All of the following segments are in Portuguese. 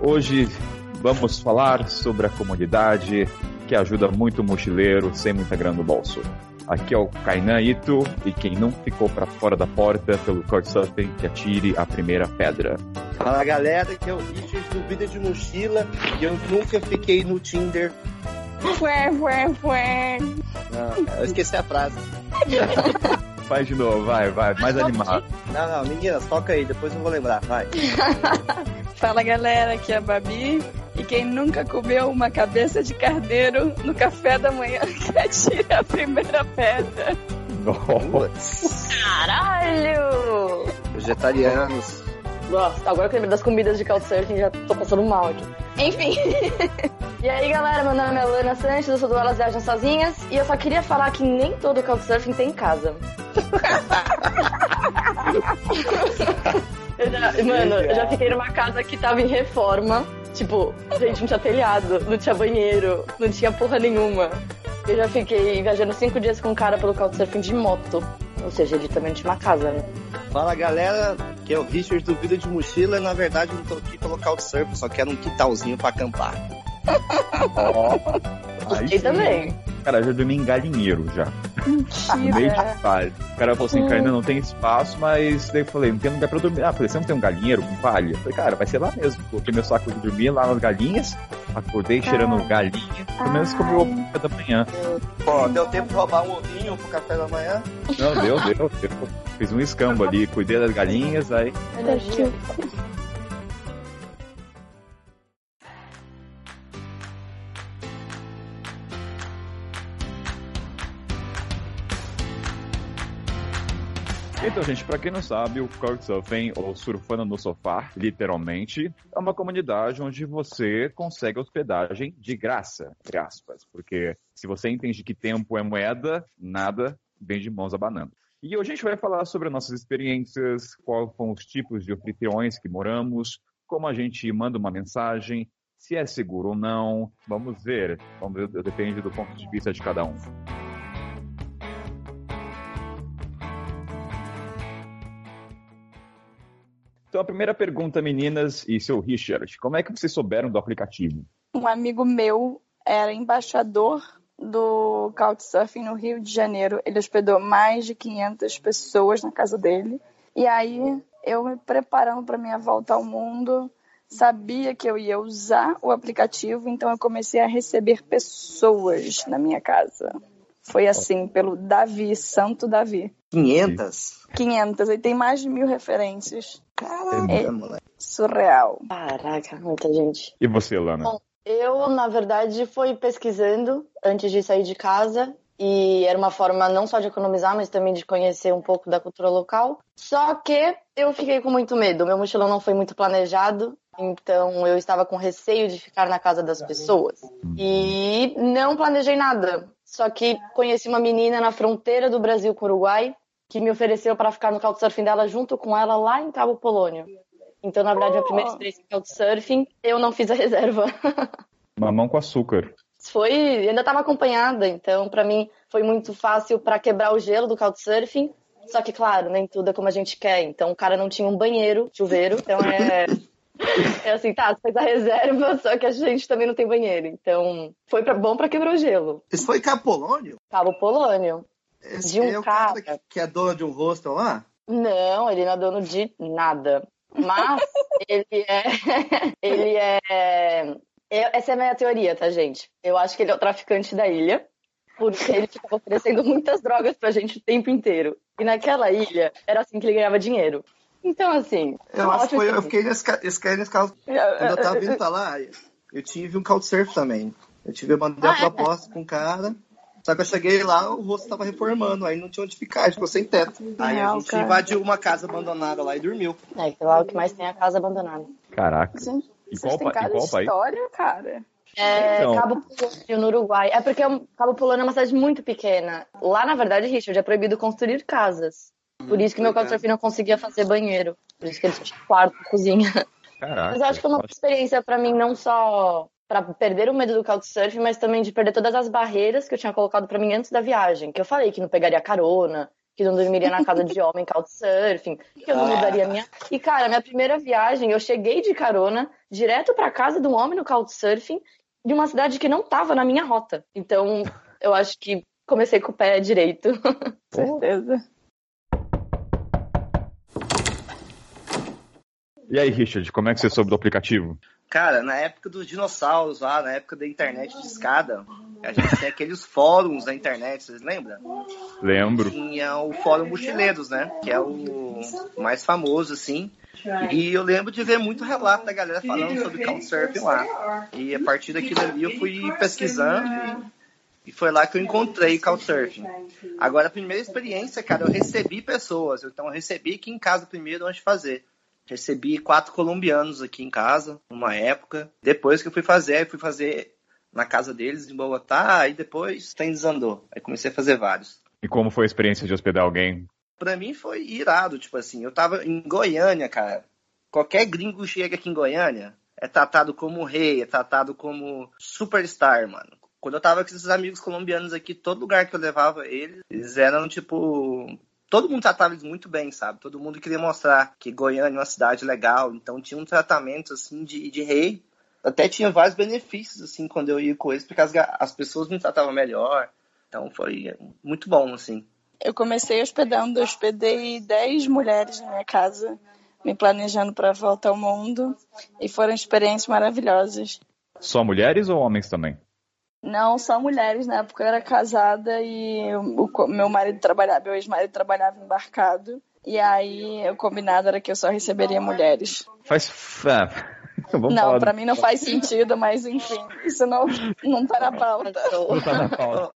Hoje vamos falar sobre a comunidade que ajuda muito o mochileiro sem muita grana no bolso. Aqui é o Kainan Ito e quem não ficou para fora da porta pelo Couchsurfing que atire a primeira pedra. Fala galera, que é o Richard do Vida de Mochila e eu nunca fiquei no Tinder. Fué, fué, fué. Não, eu esqueci a frase. Faz de novo, vai, vai, mais animado. Não, não, meninas, toca aí, depois eu vou lembrar, vai. Fala galera, aqui é a Babi. E quem nunca comeu uma cabeça de carneiro no café da manhã que atire a primeira pedra. Nossa. Caralho! Vegetarianos. Nossa, agora que eu lembrei das comidas de Couchsurfing, já tô passando mal aqui. Enfim. e aí, galera, meu nome é Lana Sanches, eu sou do Elas Viajam Sozinhas. E eu só queria falar que nem todo Couchsurfing tem casa. eu já, mano, eu já fiquei numa casa que tava em reforma. Tipo, gente, não tinha telhado, não tinha banheiro, não tinha porra nenhuma. Eu já fiquei viajando cinco dias com um cara pelo Couchsurfing de moto. Ou seja, ele também tinha uma casa, né? Fala galera, que é o Richard do Vida de Mochila. Na verdade, eu não tô aqui pelo Couchsurfing, só quero um quintalzinho pra acampar. Gostei também. Cara, já dormi em galinheiro já. No meio Mentira. de palha. O cara falou assim, cara, ainda não tem espaço, mas daí eu falei, não tem lugar pra dormir. Ah, falei, você não tem um galinheiro com palha? Eu falei, cara, vai ser lá mesmo. Coloquei meu saco de dormir lá nas galinhas, acordei cheirando galinha, pelo menos comi o café da manhã. Pô, deu tempo de roubar um ovinho pro café da manhã? Não, deu, deu, deu. Fiz um escambo ali, cuidei das galinhas, aí Energia. Então, gente, pra quem não sabe, o Couchsurfing, ou Surfando no Sofá, literalmente, é uma comunidade onde você consegue hospedagem de graça, entre aspas, porque se você entende que tempo é moeda, nada vem de mãos abanando. E hoje a gente vai falar sobre as nossas experiências, quais são os tipos de anfitriões que moramos, como a gente manda uma mensagem, se é seguro ou não. Vamos ver, vamos ver, depende do ponto de vista de cada um. Então, a primeira pergunta, meninas e seu Richard, como é que vocês souberam do aplicativo? Um amigo meu era embaixador do Couchsurfing no Rio de Janeiro. Ele hospedou mais de 500 pessoas na casa dele. E aí, eu me preparando para minha volta ao mundo, sabia que eu ia usar o aplicativo, então eu comecei a receber pessoas na minha casa. Foi assim, pelo Davi, Santo Davi. 500? 500, e tem mais de mil referências. Caramba, moleque. Surreal. Caraca, muita gente. E você, Lana? Bom, Eu, na verdade, fui pesquisando antes de sair de casa. E era uma forma não só de economizar, mas também de conhecer um pouco da cultura local. Só que eu fiquei com muito medo. Meu mochilão não foi muito planejado. Então eu estava com receio de ficar na casa das pessoas. E não planejei nada. Só que conheci uma menina na fronteira do Brasil com o Uruguai que me ofereceu para ficar no couchsurfing dela junto com ela lá em Cabo Polônio. Então, na verdade, a primeira experiência em couchsurfing, eu não fiz a reserva. Mamão com açúcar. foi, ainda estava acompanhada, então para mim foi muito fácil para quebrar o gelo do couchsurfing. Só que, claro, nem tudo é como a gente quer. Então, o cara não tinha um banheiro, chuveiro, então é. É assim, tá, você fez a reserva, só que a gente também não tem banheiro. Então, foi pra, bom pra quebrar o gelo. Isso foi Capolônio? Cabo Polônio. Esse De um é o cara cara. que, é dono de um hostel lá? Não, ele não é dono de nada. Mas ele é. Ele é. eu- Essa é a minha teoria, tá, gente? Eu acho que ele é o traficante da ilha. Porque ele ficava oferecendo muitas drogas pra gente o tempo inteiro. E naquela ilha, era assim que ele ganhava dinheiro. Então, assim. Eu acho que foi, eu fiquei nesse, esse, nesse caso. Quando eu tava vindo pra lá, eu tive um couchsurf também. Eu tive, eu mandei Ah, a é? proposta com o cara. Só que eu cheguei lá, o rosto tava reformando, aí não tinha onde ficar, ficou sem teto. Aí a Não, gente cara. invadiu uma casa abandonada lá e dormiu. É, que lá é o que mais tem é a casa abandonada. Caraca. Gente, E vocês qual, têm pa- e cada qual país? história, cara. É, Então. Cabo Polônio, no Uruguai. É porque um- Cabo Polônio é uma cidade muito pequena. Lá, na verdade, Richard, é proibido construir casas. Por isso que meu couchsurfing não conseguia fazer banheiro. Por isso que ele tinha quarto, cozinha. Caraca. Mas eu acho que foi uma experiência pra mim não só pra perder o medo do couchsurfing, mas também de perder todas as barreiras que eu tinha colocado pra mim antes da viagem. Que eu falei que não pegaria carona, que não dormiria na casa de homem couchsurfing, que eu não mudaria minha. E cara, minha primeira viagem, eu cheguei de carona direto para casa de um homem no Couchsurfing de uma cidade que não estava na minha rota. Então, eu acho que comecei com o pé direito. Certeza. E aí, Richard, como é que você soube do aplicativo? Cara, na época dos dinossauros lá, na época da internet de escada, a gente tinha aqueles fóruns da internet, vocês lembram? Lembro. Tinha o Fórum Mochileiros, né? Que é o mais famoso, assim. E eu lembro de ver muito relato da galera falando sobre Couchsurfing lá. E a partir daquilo ali eu fui pesquisando e foi lá que eu encontrei Couchsurfing. Agora, a primeira experiência, cara, eu recebi pessoas. Então, eu recebi aqui em casa primeiro antes de fazer. Recebi quatro colombianos aqui em casa, numa época. Depois que eu fui fazer, fui fazer na casa deles, em Bogotá, aí depois tem desandou. Aí comecei a fazer vários. E como foi a experiência de hospedar alguém? Pra mim foi irado, tipo assim, eu tava em Goiânia, cara. Qualquer gringo chega aqui em Goiânia, é tratado como rei, é tratado como superstar, mano. Quando eu tava com esses amigos colombianos aqui, todo lugar que eu levava eles, eles eram tipo todo mundo tratava eles muito bem, sabe? Todo mundo queria mostrar que Goiânia é uma cidade legal, então tinha um tratamento assim de, de rei. Até tinha vários benefícios assim quando eu ia com eles, porque as, as pessoas me tratavam melhor. Então foi muito bom, assim. Eu comecei hospedando, hospedei 10 mulheres na minha casa, me planejando para a volta ao mundo, e foram experiências maravilhosas. Só mulheres ou homens também? Não, só mulheres. Na época eu era casada e o, meu marido trabalhava, meu ex-marido trabalhava embarcado. E aí o combinado era que eu só receberia mulheres. Faz. Vamos não, para mim não faz sentido, mas enfim, isso não, não tá na pauta. Não tá na pauta.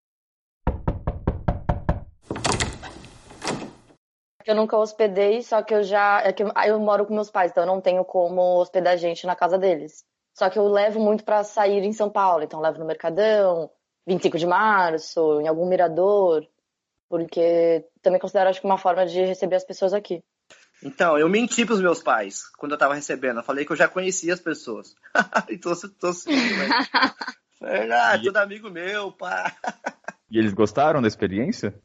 Eu nunca hospedei, só que eu já. É que eu moro com meus pais, então eu não tenho como hospedar gente na casa deles. Só que eu levo muito para sair em São Paulo, então levo no Mercadão, 25 de março, em algum mirador, porque também considero acho que uma forma de receber as pessoas aqui. Então, eu menti pros meus pais quando eu tava recebendo. Eu falei que eu já conhecia as pessoas. e tô, tô Verdade, todo amigo meu, pá. E eles gostaram da experiência?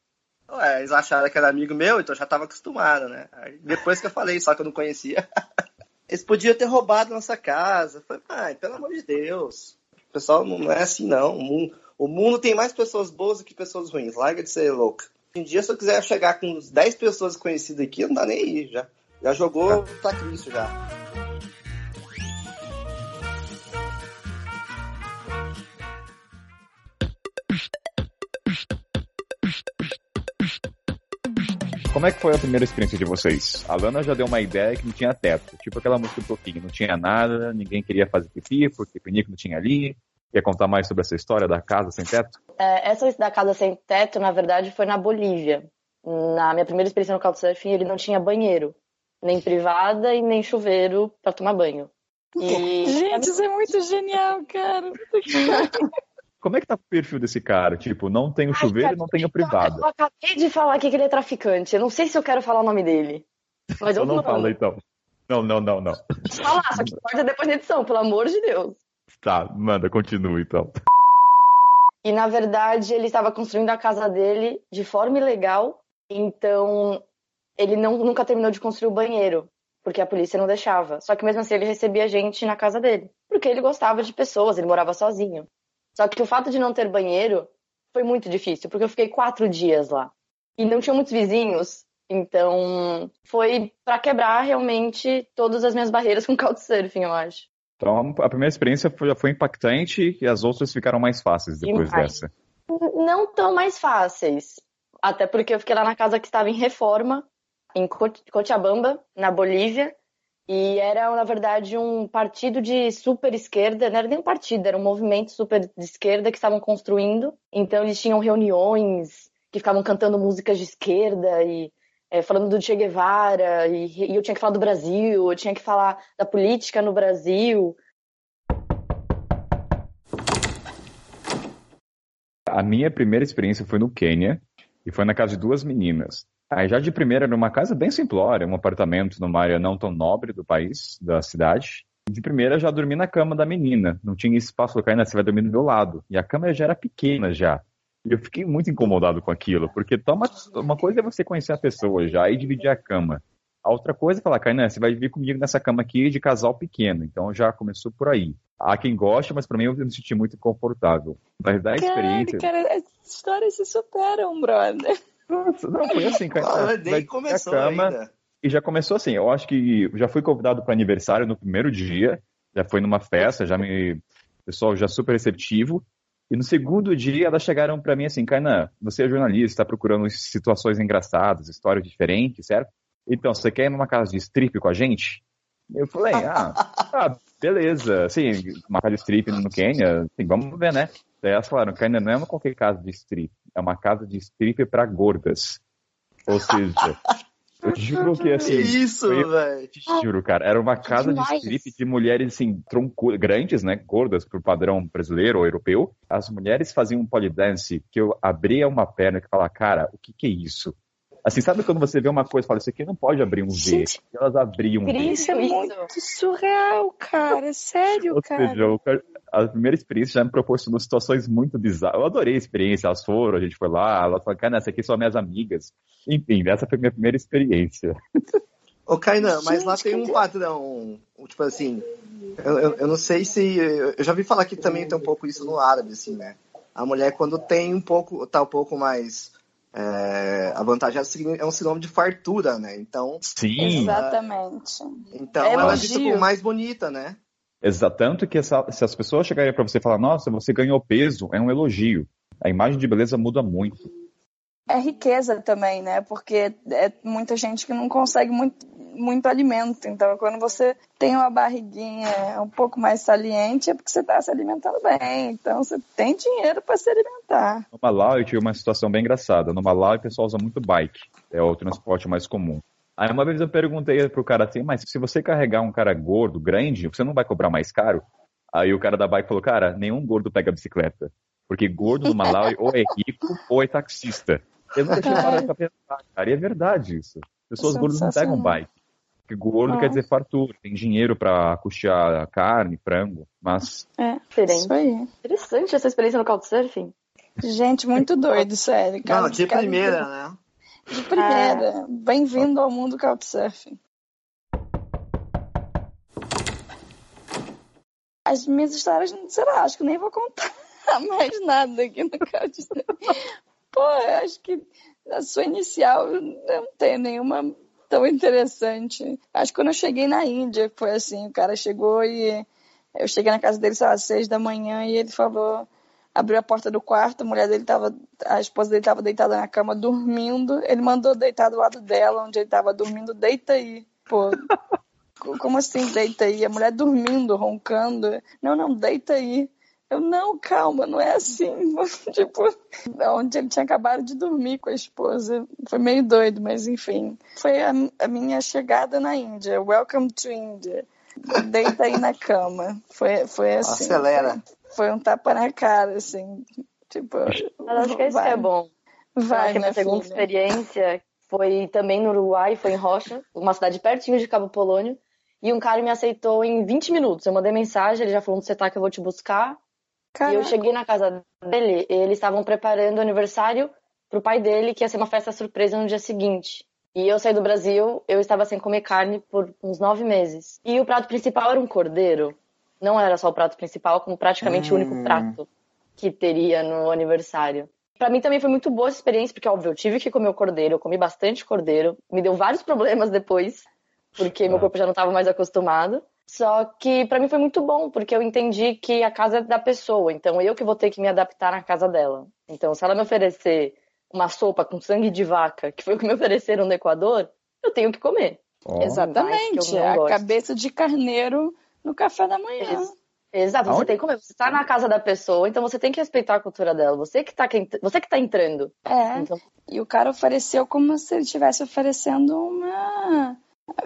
Ué, eles acharam que era amigo meu, então eu já tava acostumado, né? Aí, depois que eu falei, só que eu não conhecia. Eles podiam ter roubado nossa casa. Falei, pai, pelo amor de Deus. O pessoal não é assim, não. O mundo, o mundo tem mais pessoas boas do que pessoas ruins. Larga de ser louca. Em dia, se eu quiser chegar com 10 pessoas conhecidas aqui, não dá nem aí, já. Já jogou tá Cristo já. Como é que foi a primeira experiência de vocês? A Lana já deu uma ideia que não tinha teto, tipo aquela música do Toquinho, não tinha nada, ninguém queria fazer pipi, porque o pinico não tinha ali. Quer contar mais sobre essa história da casa sem teto? É, essa da casa sem teto, na verdade, foi na Bolívia. Na minha primeira experiência no Couchsurfing, ele não tinha banheiro, nem privada e nem chuveiro para tomar banho. E... Gente, isso é muito genial, cara. Como é que tá o perfil desse cara? Tipo, não tem o chuveiro e não tem o privado. Eu acabei de falar aqui que ele é traficante. Eu não sei se eu quero falar o nome dele. Mas eu não fala então. Não, não, não, não. Falar, só que corta depois da edição, pelo amor de Deus. Tá, manda, continua então. E na verdade ele estava construindo a casa dele de forma ilegal, então ele não, nunca terminou de construir o banheiro, porque a polícia não deixava. Só que mesmo assim ele recebia gente na casa dele, porque ele gostava de pessoas, ele morava sozinho. Só que o fato de não ter banheiro foi muito difícil, porque eu fiquei quatro dias lá. E não tinha muitos vizinhos, então foi para quebrar realmente todas as minhas barreiras com Couchsurfing, eu acho. Então a primeira experiência já foi impactante e as outras ficaram mais fáceis depois dessa. Não tão mais fáceis. Até porque eu fiquei lá na casa que estava em reforma, em Cochabamba, na Bolívia. E era, na verdade, um partido de super esquerda, não era nem um partido, era um movimento super de esquerda que estavam construindo. Então eles tinham reuniões que ficavam cantando músicas de esquerda e é, falando do Che Guevara, e, e eu tinha que falar do Brasil, eu tinha que falar da política no Brasil. A minha primeira experiência foi no Quênia e foi na casa de duas meninas. Aí já de primeira era uma casa bem simplória, um apartamento numa área não tão nobre do país, da cidade. De primeira já dormi na cama da menina, não tinha espaço para cair, né? você vai dormir do meu lado. E a cama já era pequena já. E eu fiquei muito incomodado com aquilo, porque toma, uma coisa é você conhecer a pessoa já e dividir a cama. A outra coisa é falar, Kainan, você vai vir comigo nessa cama aqui de casal pequeno. Então já começou por aí. Há quem goste, mas para mim eu me senti muito confortável. Mas da experiência. Cara, as histórias se superam, brother. Nossa, não, foi assim, cara. Ah, nem começou cama, ainda. E já começou assim. Eu acho que já fui convidado para aniversário no primeiro dia. Já foi numa festa, já me. Pessoal já super receptivo. E no segundo dia elas chegaram para mim assim, Kainan, você é jornalista, está procurando situações engraçadas, histórias diferentes, certo? Então, você quer ir numa casa de strip com a gente? Eu falei, ah, ah beleza, assim, uma casa de strip no Quênia, assim, vamos ver, né? Daí elas falaram, Kainan, não é uma qualquer casa de strip, é uma casa de strip para gordas. Ou seja, eu juro que assim. Que isso, velho. te juro, cara. Era uma casa de strip de mulheres, assim, tronco, grandes, né? Gordas pro padrão brasileiro ou europeu. As mulheres faziam um polydance que eu abria uma perna e falava, cara, o que que é isso? Assim, sabe quando você vê uma coisa e fala, isso aqui não pode abrir um V. Gente. E elas abriam um V. Isso é Isso. muito surreal, cara. Sério, Ou cara. seja, o cara- a primeira experiência já me proporcionou situações muito bizarras. Eu adorei a experiência, elas foram, a gente foi lá, elas falaram, cara, essa aqui são minhas amigas. Enfim, essa foi a minha primeira experiência. Ô, Kainan, mas lá tem um padrão, tipo assim, eu, eu, eu não sei se, eu já vi falar que também tem um pouco isso no árabe, assim, né? A mulher quando tem um pouco, tá um pouco mais é, avantajada, é um sinônimo de fartura, né? Então, Sim, Exatamente. então É ela é vista elogio. como mais bonita, né? Exato, tanto que essa- se as pessoas chegarem para você e falar, nossa, você ganhou peso, é um elogio. A imagem de beleza muda muito. É riqueza também, né? Porque é muita gente que não consegue muito, muito alimento. Então, quando você tem uma barriguinha um pouco mais saliente, é porque você está se alimentando bem. Então, você tem dinheiro para se alimentar. No Malau eu tive uma situação bem engraçada. No Malau o pessoal usa muito bike, é o transporte mais comum. Aí uma vez eu perguntei pro cara assim, mas se você carregar um cara gordo, grande, você não vai cobrar mais caro? Aí o cara da bike falou, cara, nenhum gordo pega bicicleta. Porque gordo no Malau ou é rico ou é taxista. Eu nunca tinha parado pra pensar, cara, e é verdade isso. Pessoas gordas não pegam bike. Porque gordo quer dizer fartura, tem dinheiro pra custear carne, frango, mas É, Diferente. isso aí. Interessante essa experiência no Couchsurfing. Gente, muito doido, sério. Cara, Não, de primeira, né? De primeira. Bem-vindo ao mundo Couchsurfing. As minhas histórias, sei lá, acho que nem vou contar mais nada aqui no Couchsurfing. Pô, eu acho que a sua inicial não tem nenhuma tão interessante. Acho que quando eu cheguei na Índia, foi assim, o cara chegou e eu cheguei na casa dele, sei lá, às seis da manhã, e ele falou, abriu a porta do quarto, a mulher dele tava, a esposa dele tava deitada na cama dormindo, ele mandou deitar do lado dela, onde ele tava dormindo, deita aí. Pô, co- como assim deita aí? A mulher dormindo, roncando. Não, não, deita aí. Eu, não, calma, não é assim. tipo, onde ele tinha acabado de dormir com a esposa. Foi meio doido, mas enfim. Foi a, a minha chegada na Índia. Welcome to India. Deita aí na cama. Foi, foi assim. Acelera. Foi, foi um tapa na cara, assim. Tipo, Mas acho que isso é bom. Vai, a minha minha segunda filha. experiência foi também no Uruguai, foi em Rocha, uma cidade pertinho de Cabo Polônio. E um cara me aceitou em 20 minutos. Eu mandei mensagem, ele já falou onde você tá que eu vou te buscar. E eu Caraca. cheguei na casa dele, eles estavam preparando o aniversário pro pai dele, que ia ser uma festa surpresa no dia seguinte. E eu saí do Brasil, eu estava sem comer carne por uns nove meses. E o prato principal era um cordeiro. Não era só o prato principal, como praticamente o único Hum. prato que teria no aniversário. Pra mim também foi muito boa essa experiência, porque, óbvio, eu tive que comer o cordeiro, eu comi bastante cordeiro, me deu vários problemas depois, porque meu Ah. corpo já não estava mais acostumado. Só que pra mim foi muito bom, porque eu entendi que a casa é da pessoa, então eu que vou ter que me adaptar na casa dela. Então, se ela me oferecer uma sopa com sangue de vaca, que foi o que me ofereceram no Equador, eu tenho que comer. ó, Exatamente. Não A gosto. cabeça de carneiro no café da manhã. Ex- Exato, você Aonde? tem que comer. Você tá na casa da pessoa, então você tem que respeitar a cultura dela. Você que tá, quem- você que tá entrando. É. Então, E o cara ofereceu como se ele estivesse oferecendo uma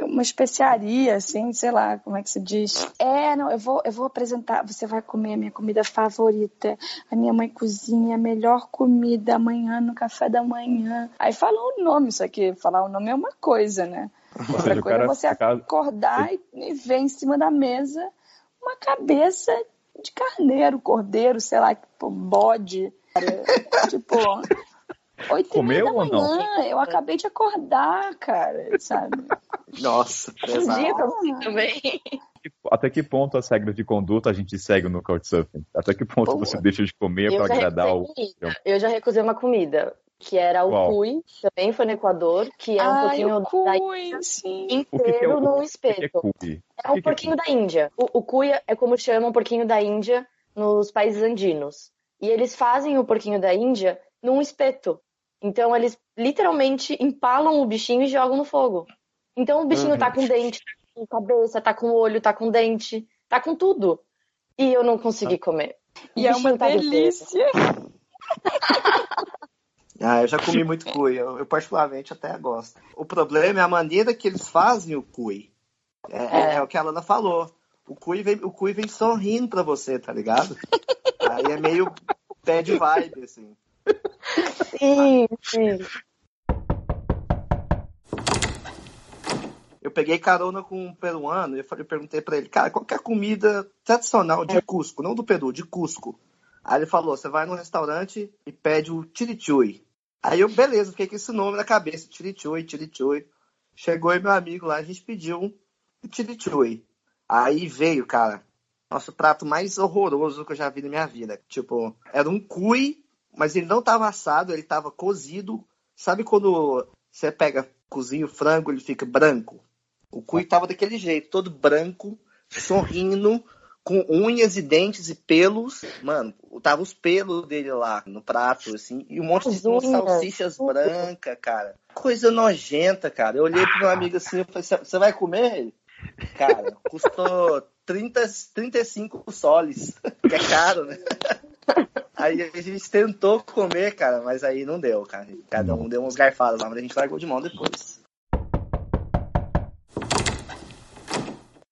uma especiaria, assim, sei lá, como é que se diz? É, não, eu vou, eu vou apresentar, você vai comer a minha comida favorita. A minha mãe cozinha a melhor comida amanhã no café da manhã. Aí fala o nome, isso aqui, falar o nome é uma coisa, né? Ou Outra seja, coisa é cara, você no caso, acordar e, e ver em cima da mesa uma cabeça de carneiro, cordeiro, sei lá, tipo, bode. Tipo, Oito Comeu da ou não? manhã, eu acabei de acordar, cara, sabe? Nossa, Um dia pesado. também. também. Até que ponto as regras de conduta a gente segue no Couchsurfing? Até que ponto Pô, você deixa de comer já, agradar recusei o. eu já recusei uma comida, que era o Qual? cuy, também foi no Equador, que é um Ai, pouquinho o da cuy, sim. O que que é inteiro o- num O que é espeto. cuy? É O um que que é porquinho da Índia. O, o cuy é como chamam o porquinho da Índia nos países andinos. E eles fazem o porquinho da Índia num espeto. Então eles literalmente empalam o bichinho e jogam no fogo. Então o bichinho Uhum. tá com dente, tá com cabeça, tá com olho, tá com dente, tá com tudo. E eu não consegui comer. O E é uma inteiro. delícia. Ah, eu já comi muito cuy. Eu, eu particularmente até gosto. O problema é a maneira que eles fazem o cuy. É, é- é o que a Lana falou. O cuy vem, o cuy vem sorrindo pra você, tá ligado? Aí é meio bad vibe, assim. Sim, sim. Eu peguei carona com um peruano e eu perguntei pra ele, cara, qual que é a comida tradicional de Cusco? Não do Peru, de Cusco. Aí ele falou, você vai num restaurante e pede o chirichui. Aí eu, beleza, fiquei com esse nome na cabeça, chirichui, chirichui. Chegou aí meu amigo lá, a gente pediu um chirichui. Aí veio, cara, nosso prato mais horroroso que eu já vi na minha vida. Tipo, era um cuy, mas ele não tava assado, ele tava cozido. Sabe quando você pega, cozinha o frango, ele fica branco? O cuy tava daquele jeito, todo branco, sorrindo, com unhas e dentes e pelos. Mano, tava os pelos dele lá no prato, assim, e um monte de unhas, salsichas brancas, cara. Coisa nojenta, cara. Eu olhei pro meu amigo assim, eu falei, você vai comer ele? Cara, custou 30, 35 soles, que é caro, né? Aí a gente tentou comer, cara, mas aí não deu, cara. Cada um deu uns garfadas lá, mas a gente largou de mão depois.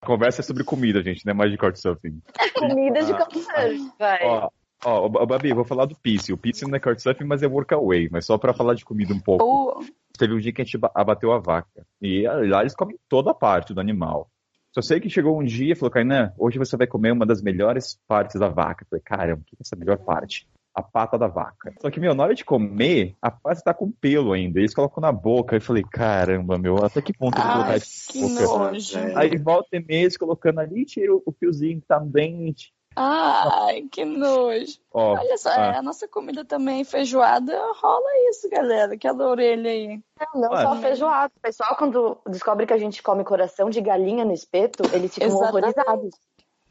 A conversa é sobre comida, gente, não é mais de Couchsurfing. Comida de Ah. couchsurfing, vai. Ó, ó, Babi, eu vou falar do Pisse. O Pisse não é Couchsurfing, mas é Workaway. Mas só pra falar de comida um pouco. Pô, Teve um dia que a gente ba- abateu a vaca. E lá eles comem toda a parte do animal. Só sei que chegou um dia e falou, Kainan, hoje você vai comer uma das melhores partes da vaca. Eu falei, caramba, o que é essa melhor parte? A pata da vaca. Só que, meu, na hora de comer, a pata tá com pelo ainda. Eles colocam na boca. Eu falei, caramba, meu, até que ponto eu vou colocar isso que nojo. Aí volta e mês colocando ali, tira o fiozinho que tá no dente. Ai, que nojo. Ó, Olha só, ah. é, a nossa comida também, feijoada, rola isso, galera. Aquela orelha aí. Não, não Ué. só feijoada. O pessoal, quando descobre que a gente come coração de galinha no espeto, eles ficam Exatamente. horrorizados.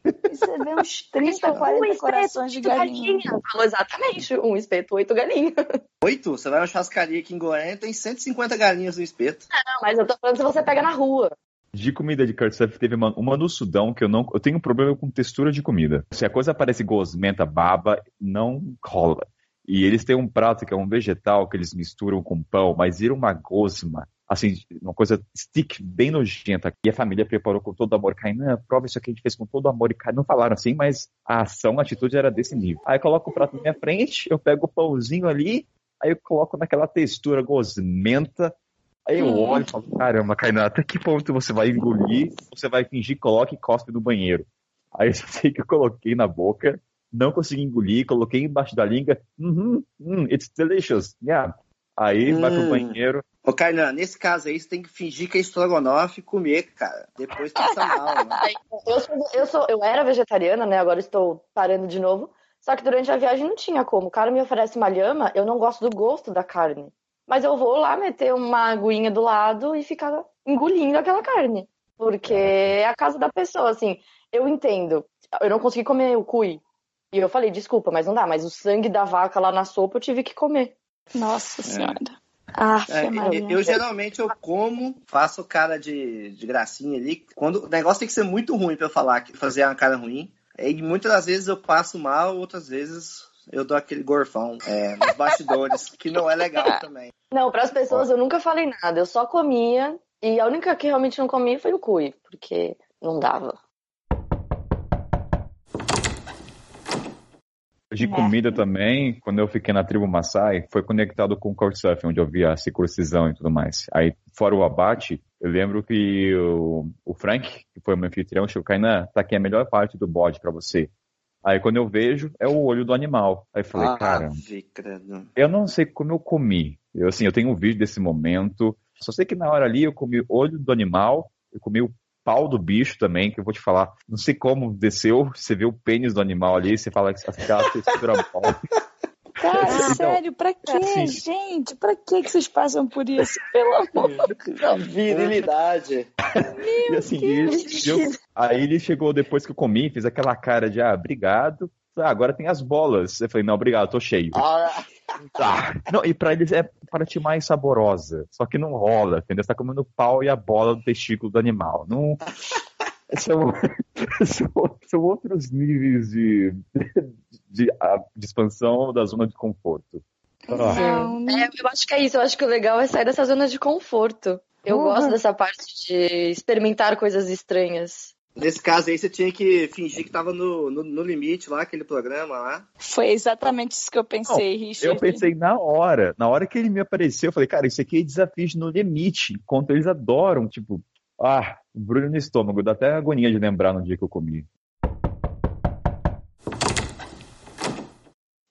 E você vê uns 30, Um 40 espeto, corações de oito galinha. Falou exatamente. Um espeto, oito galinhas. Oito? Você vai na churrascaria aqui em Goiânia tem 150 galinhas no espeto. Não, mas eu tô falando se você pega na rua. De comida de Couchsurfing teve uma, uma no Sudão que eu não. Eu tenho um problema com textura de comida. Se a coisa parece gosmenta, baba, não rola. E eles têm um prato que é um vegetal que eles misturam com pão, mas vira uma gosma. Assim, uma coisa stick bem nojenta. E a família preparou com todo amor. Kainan, prova isso aqui, a gente fez com todo amor. E não falaram assim, mas a ação, a atitude era desse nível. Aí coloco o prato na minha frente, eu pego o pãozinho ali, aí eu coloco naquela textura gosmenta. Aí eu Hum. olho e falo, caramba, Kainan, até que ponto você vai engolir? Você vai fingir, coloca e cospe no banheiro. Aí eu sei que eu coloquei na boca, não consegui engolir, coloquei embaixo da língua, uhum, hum, it's delicious, yeah. Aí vai pro Hum. banheiro, Ô, Kainan, nesse caso aí, você tem que fingir que é estrogonofe e comer, cara. Depois passa mal, né? Eu, sou, eu, sou, eu era vegetariana, né? Agora estou parando de novo. Só que durante a viagem não tinha como. O cara me oferece uma lhama, eu não gosto do gosto da carne. Mas eu vou lá meter uma aguinha do lado e ficar engolindo aquela carne. Porque é a casa da pessoa, assim. Eu entendo. Eu não consegui comer o cuy. E eu falei, desculpa, mas não dá. Mas o sangue da vaca lá na sopa eu tive que comer. Nossa senhora. Ah, É, eu, eu geralmente eu como, faço cara de, de gracinha ali. Quando o negócio tem que ser muito ruim pra eu falar, que fazer uma cara ruim. E muitas das vezes eu passo mal, outras vezes eu dou aquele gorfão é, nos bastidores, que não é legal também. Não, para as pessoas eu nunca falei nada. Eu só comia. E a única que realmente não comia foi o cuy. Porque não dava. De Né? comida também, quando eu fiquei na tribo Maasai, foi conectado com o Couchsurfing, onde eu via a circuncisão e tudo mais. Aí, fora o abate, eu lembro que o, o Frank, que foi o meu anfitrião, chegou, Kainan, tá aqui a melhor parte do bode pra você. Aí, quando eu vejo, é o olho do animal. Aí eu falei, Ah, cara, eu não sei como eu comi, Eu, assim, eu tenho um vídeo desse momento. Só sei que na hora ali eu comi olho do animal, eu comi o pau do bicho também, que eu vou te falar. Não sei como desceu, você vê o pênis do animal ali, você fala que aquela textura mole. Cara, então, sério, pra quê, assim, gente? Pra que vocês passam por isso? Pelo amor de Deus. Virilidade. e assim, ele, eu, aí ele chegou depois que eu comi, fez aquela cara de, ah, obrigado. Ah, agora tem as bolas. Eu falei, não, obrigado, tô cheio. Ah. Tá. Não, e pra eles é para ti mais saborosa. Só que não rola, entendeu? Você tá comendo o pau e a bola do testículo do animal. Não. São, são, são outros níveis de, de, de, expansão da zona de conforto. Ah. É, eu acho que é isso. Eu acho que o legal é sair dessa zona de conforto. Eu uhum. gosto dessa parte de experimentar coisas estranhas. Nesse caso aí, você tinha que fingir que tava no, no, no, limite lá, aquele programa lá. Foi exatamente isso que eu pensei, Não, Richard. Eu pensei na hora. Na hora que ele me apareceu, eu falei, cara, isso aqui é desafio no limite. Enquanto eles adoram, tipo, ah, brulho no estômago. Dá até agonia de lembrar no dia que eu comi.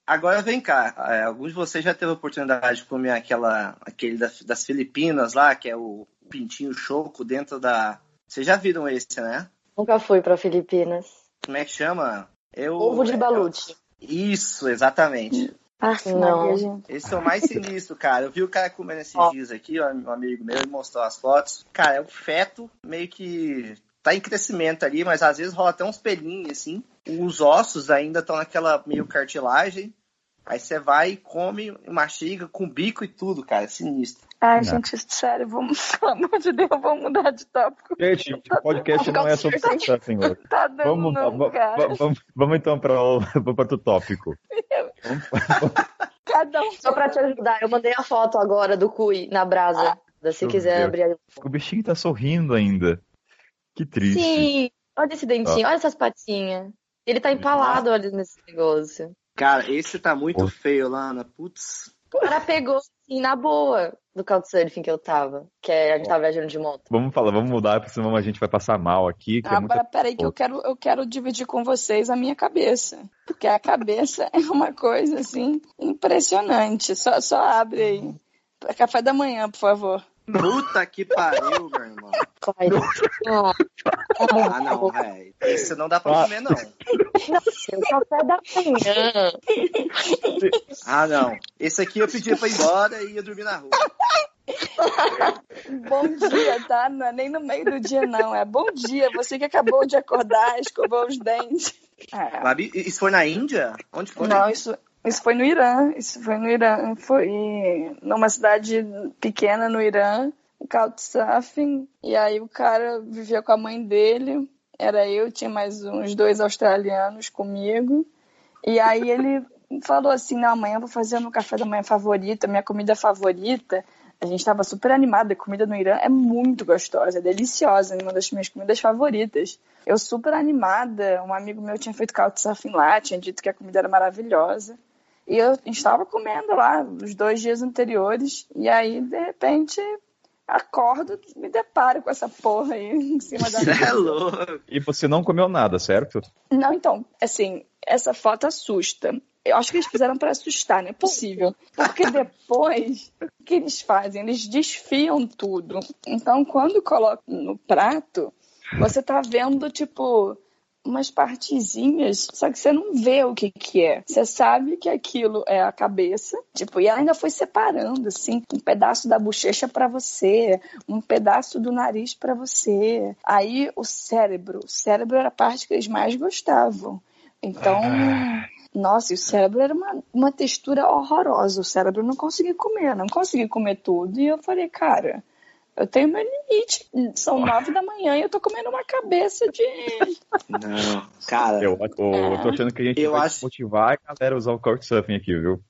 Agora vem cá, é, alguns de vocês já teve a oportunidade de comer aquela, aquele das, das Filipinas lá, que é o pintinho choco dentro da. Vocês já viram esse, né? Nunca fui para Filipinas. Como é que chama? Eu, Ovo de balute. Isso, exatamente. Ah, não. Esse é o mais sinistro, cara. Eu vi o cara comendo esses oh. dias aqui, um amigo meu, ele mostrou as fotos. Cara, é o feto meio que tá em crescimento ali, mas às vezes rola até uns pelinhos, assim. Os ossos ainda estão naquela meio cartilagem. Aí você vai e come, mastiga com bico e tudo, cara. É sinistro. Ai, não. gente, sério, vamos, pelo amor de Deus, vamos mudar de tópico. Gente, o podcast não é sobre sexo, senhor. Tá dando vamos, não, vamos, vamos, vamos, então para o outro tópico. Cada um. Só pra te ajudar, eu mandei a foto agora do Cui na brasa. Ah, se quiser abrir aí. O bichinho tá sorrindo ainda. Que triste. Sim, olha esse dentinho, ah. olha essas patinhas. Ele tá empalado, olha nesse negócio. Cara, esse tá muito Pô. feio, Lana. Putz. O cara pegou, assim, na boa do Couchsurfing que eu tava. Que é, a gente tava viajando de moto. Vamos falar, vamos mudar, porque senão a gente vai passar mal aqui. ah, é muita... peraí, que eu quero, eu quero dividir com vocês a minha cabeça. Porque a cabeça é uma coisa, assim, impressionante. Só, só abre aí. Café da manhã, por favor. Puta que pariu, meu irmão. Ah, não, velho. Isso não dá pra comer, não. Não, café da manhã. Ah, não. Esse aqui eu pedi pra ir embora e ia dormir na rua. bom dia, tá? Não é nem no meio do dia, não. É bom dia. Você que acabou de acordar, escovou os dentes. É. Isso foi na Índia? Onde foi? Não, isso, isso foi no Irã. Isso foi no Irã. Foi numa cidade pequena no Irã, Couchsurfing. E aí o cara vivia com a mãe dele. Era eu, tinha mais uns dois australianos comigo. E aí ele falou assim: não, amanhã eu vou fazer meu café da manhã favorito, minha comida favorita. A gente estava super animada. A comida no Irã é muito gostosa, é deliciosa, uma das minhas comidas favoritas. Eu super animada. Um amigo meu tinha feito couchsurfing lá, tinha dito que a comida era maravilhosa. E eu estava comendo lá os dois dias anteriores, e aí, de repente, acordo me deparo com essa porra aí em cima da mesa. É louco. E você não comeu nada, certo? Não, então, assim, essa foto assusta. Eu acho que eles fizeram para assustar, não é possível. Porque depois, o que eles fazem? Eles desfiam tudo. Então, quando colocam no prato, você tá vendo, tipo, umas partezinhas, só que você não vê o que que é. Você sabe que aquilo é a cabeça, tipo, e ela ainda foi separando, assim, um pedaço da bochecha para você, um pedaço do nariz para você. Aí o cérebro, o cérebro era a parte que eles mais gostavam. Então, nossa, e o cérebro era uma, uma textura horrorosa. O cérebro não conseguia comer, não conseguia comer tudo. E eu falei, cara, eu tenho meu limite. São nove da manhã e eu tô comendo uma cabeça de. Não, cara. Eu, eu, é. eu tô achando que a gente eu vai acho... motivar a galera a usar o Couchsurfing aqui, viu?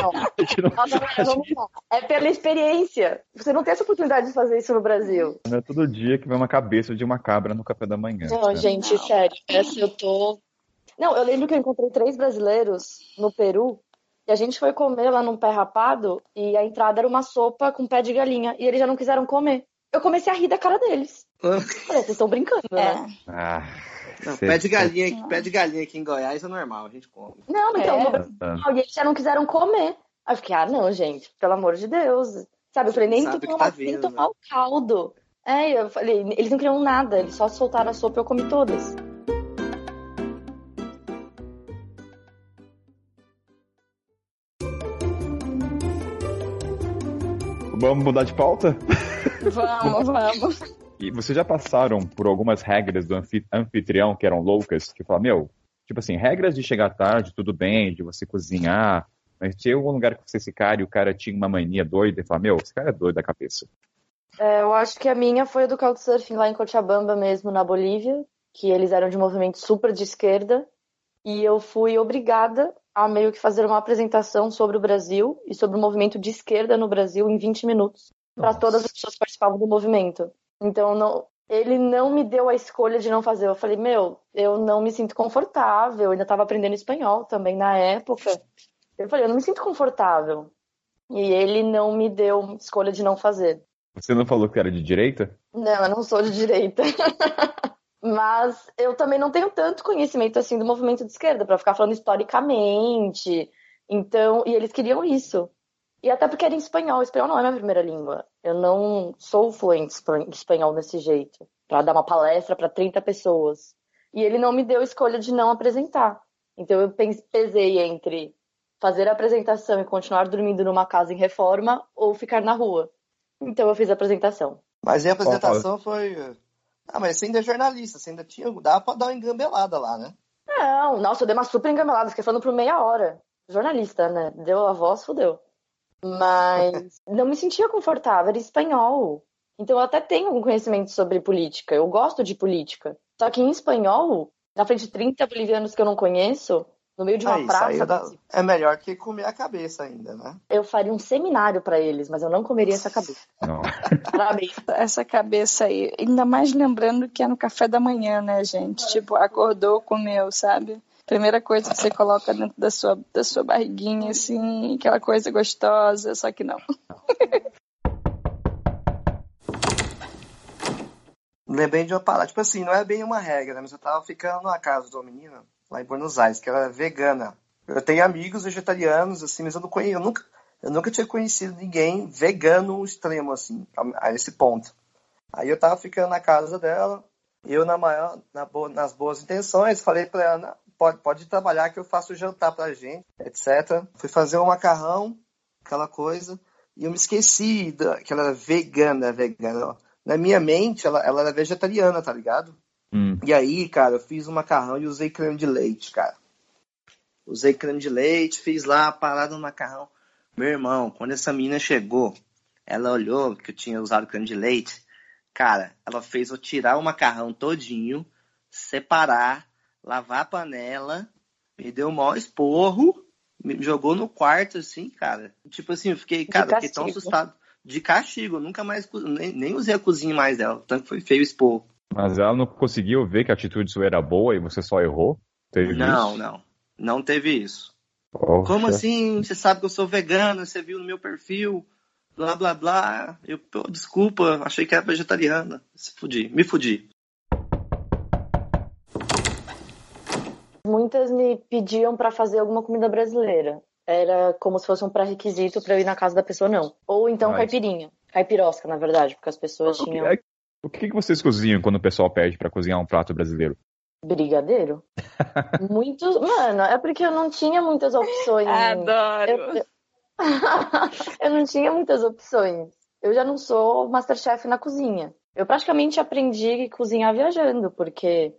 Não. não, é pela experiência. Você não tem essa oportunidade de fazer isso no Brasil. Não é todo dia que vem uma cabeça de uma cabra no café da manhã. Não, né? gente, sério. Essa eu tô. Não, eu lembro que eu encontrei três brasileiros no Peru e a gente foi comer lá num pé rapado e a entrada era uma sopa com pé de galinha. E eles já não quiseram comer. Eu comecei a rir da cara deles. Falei, vocês estão brincando, é. né? Ah, não, pé de, galinha, pé de galinha aqui em Goiás é normal, a gente come. Não, então, é. no Brasil, e eles já não quiseram comer. Aí eu fiquei, ah, não, gente, pelo amor de Deus. Sabe, eu falei, nem tomar, tá nem tomar né? o caldo. É, eu falei, eles não queriam nada, eles só soltaram a sopa e eu comi todas. Vamos mudar de pauta? Vamos, vamos. E vocês já passaram por algumas regras do anfi- anfitrião que eram loucas? Que fala, meu, tipo assim, regras de chegar tarde, tudo bem, de você cozinhar, mas tinha algum lugar que você esse cara e o cara tinha uma mania doida e fala, meu, esse cara é doido da cabeça. É, eu acho que a minha foi a do Couchsurfing lá em Cochabamba mesmo, na Bolívia, que eles eram de movimento super de esquerda, e eu fui obrigada a meio que fazer uma apresentação sobre o Brasil e sobre o movimento de esquerda no Brasil em 20 minutos, para todas as pessoas que participavam do movimento. Então, não- ele não me deu a escolha de não fazer. Eu falei, meu, eu não me sinto confortável, eu ainda estava aprendendo espanhol também na época. Eu falei, eu não me sinto confortável. E ele não me deu escolha de não fazer. Você não falou que era de direita? Não, eu não sou de direita. Mas eu também não tenho tanto conhecimento assim do movimento de esquerda para ficar falando historicamente. Então, e eles queriam isso. E até porque era em espanhol. Espanhol não é minha primeira língua. Eu não sou fluente em espanhol desse jeito, para dar uma palestra para 30 pessoas. E ele não me deu a escolha de não apresentar. Então eu pesei entre fazer a apresentação e continuar dormindo numa casa em reforma ou ficar na rua. Então eu fiz a apresentação. Mas a apresentação foi. Ah, mas você ainda é jornalista, você ainda tinha. Dá pra dar uma engambelada lá, né? Não, nossa, eu dei uma super engamelada, fiquei falando por meia hora. Jornalista, né? Deu a voz, fodeu. Mas não me sentia confortável, era espanhol. Então eu até tenho algum conhecimento sobre política, eu gosto de política. Só que em espanhol, na frente de 30 bolivianos que eu não conheço, no meio de uma Aí, praça, da- É melhor que comer a cabeça ainda, né? eu faria um seminário pra eles, mas eu não comeria essa cabeça. Não. Essa cabeça aí. Ainda mais lembrando que é no café da manhã, né, gente? Tipo, acordou, comeu, sabe? Primeira coisa que você coloca dentro da sua, da sua barriguinha, assim, aquela coisa gostosa, só que não. Lembrei de uma parada. Tipo assim, não é bem uma regra, né? Mas eu tava ficando na casa de uma menina lá em Buenos Aires, que era vegana. Eu tenho amigos vegetarianos, assim, mas eu não eu nunca, eu nunca tinha conhecido ninguém vegano extremo, assim, a, a esse ponto. Aí eu tava ficando na casa dela, eu na maior, na nas boas intenções, falei pra ela, "Não, pode, pode trabalhar que eu faço jantar pra gente, etc. Fui fazer um macarrão, aquela coisa, e eu me esqueci da, que ela era vegana, vegana. Na minha mente, ela, ela era vegetariana, tá ligado? Hum. E aí, cara, eu fiz um macarrão e usei creme de leite, cara. Usei creme de leite, fiz lá a parada no macarrão. Meu irmão, quando essa menina chegou, ela olhou que eu tinha usado creme de leite. Cara, ela fez eu tirar o macarrão todinho, separar, lavar a panela, me deu o maior esporro, me jogou no quarto, assim, cara. Tipo assim, eu fiquei, cara, eu fiquei tão assustado. De castigo, eu nunca mais, nem, nem usei a cozinha mais dela, tanto que foi feio o esporro. Mas ela não conseguiu ver que a atitude sua era boa e você só errou? Teve Não, isso? não. Não teve isso. Poxa. Como assim? Você sabe que eu sou vegana, você viu no meu perfil, blá blá blá. Eu, pô, desculpa, achei que era vegetariana. Se fudi, me fudi. Muitas me pediam pra fazer alguma comida brasileira. Era como se fosse um pré-requisito pra eu ir na casa da pessoa, não. Ou então caipirinha. Caipirosca, na verdade, porque as pessoas tinham é- o que que vocês cozinham quando o pessoal pede pra cozinhar um prato brasileiro? brigadeiro. Muitos. Mano, é porque eu não tinha muitas opções. Adoro. Eu, eu não tinha muitas opções. Eu já não sou masterchef na cozinha. Eu praticamente aprendi a cozinhar viajando, porque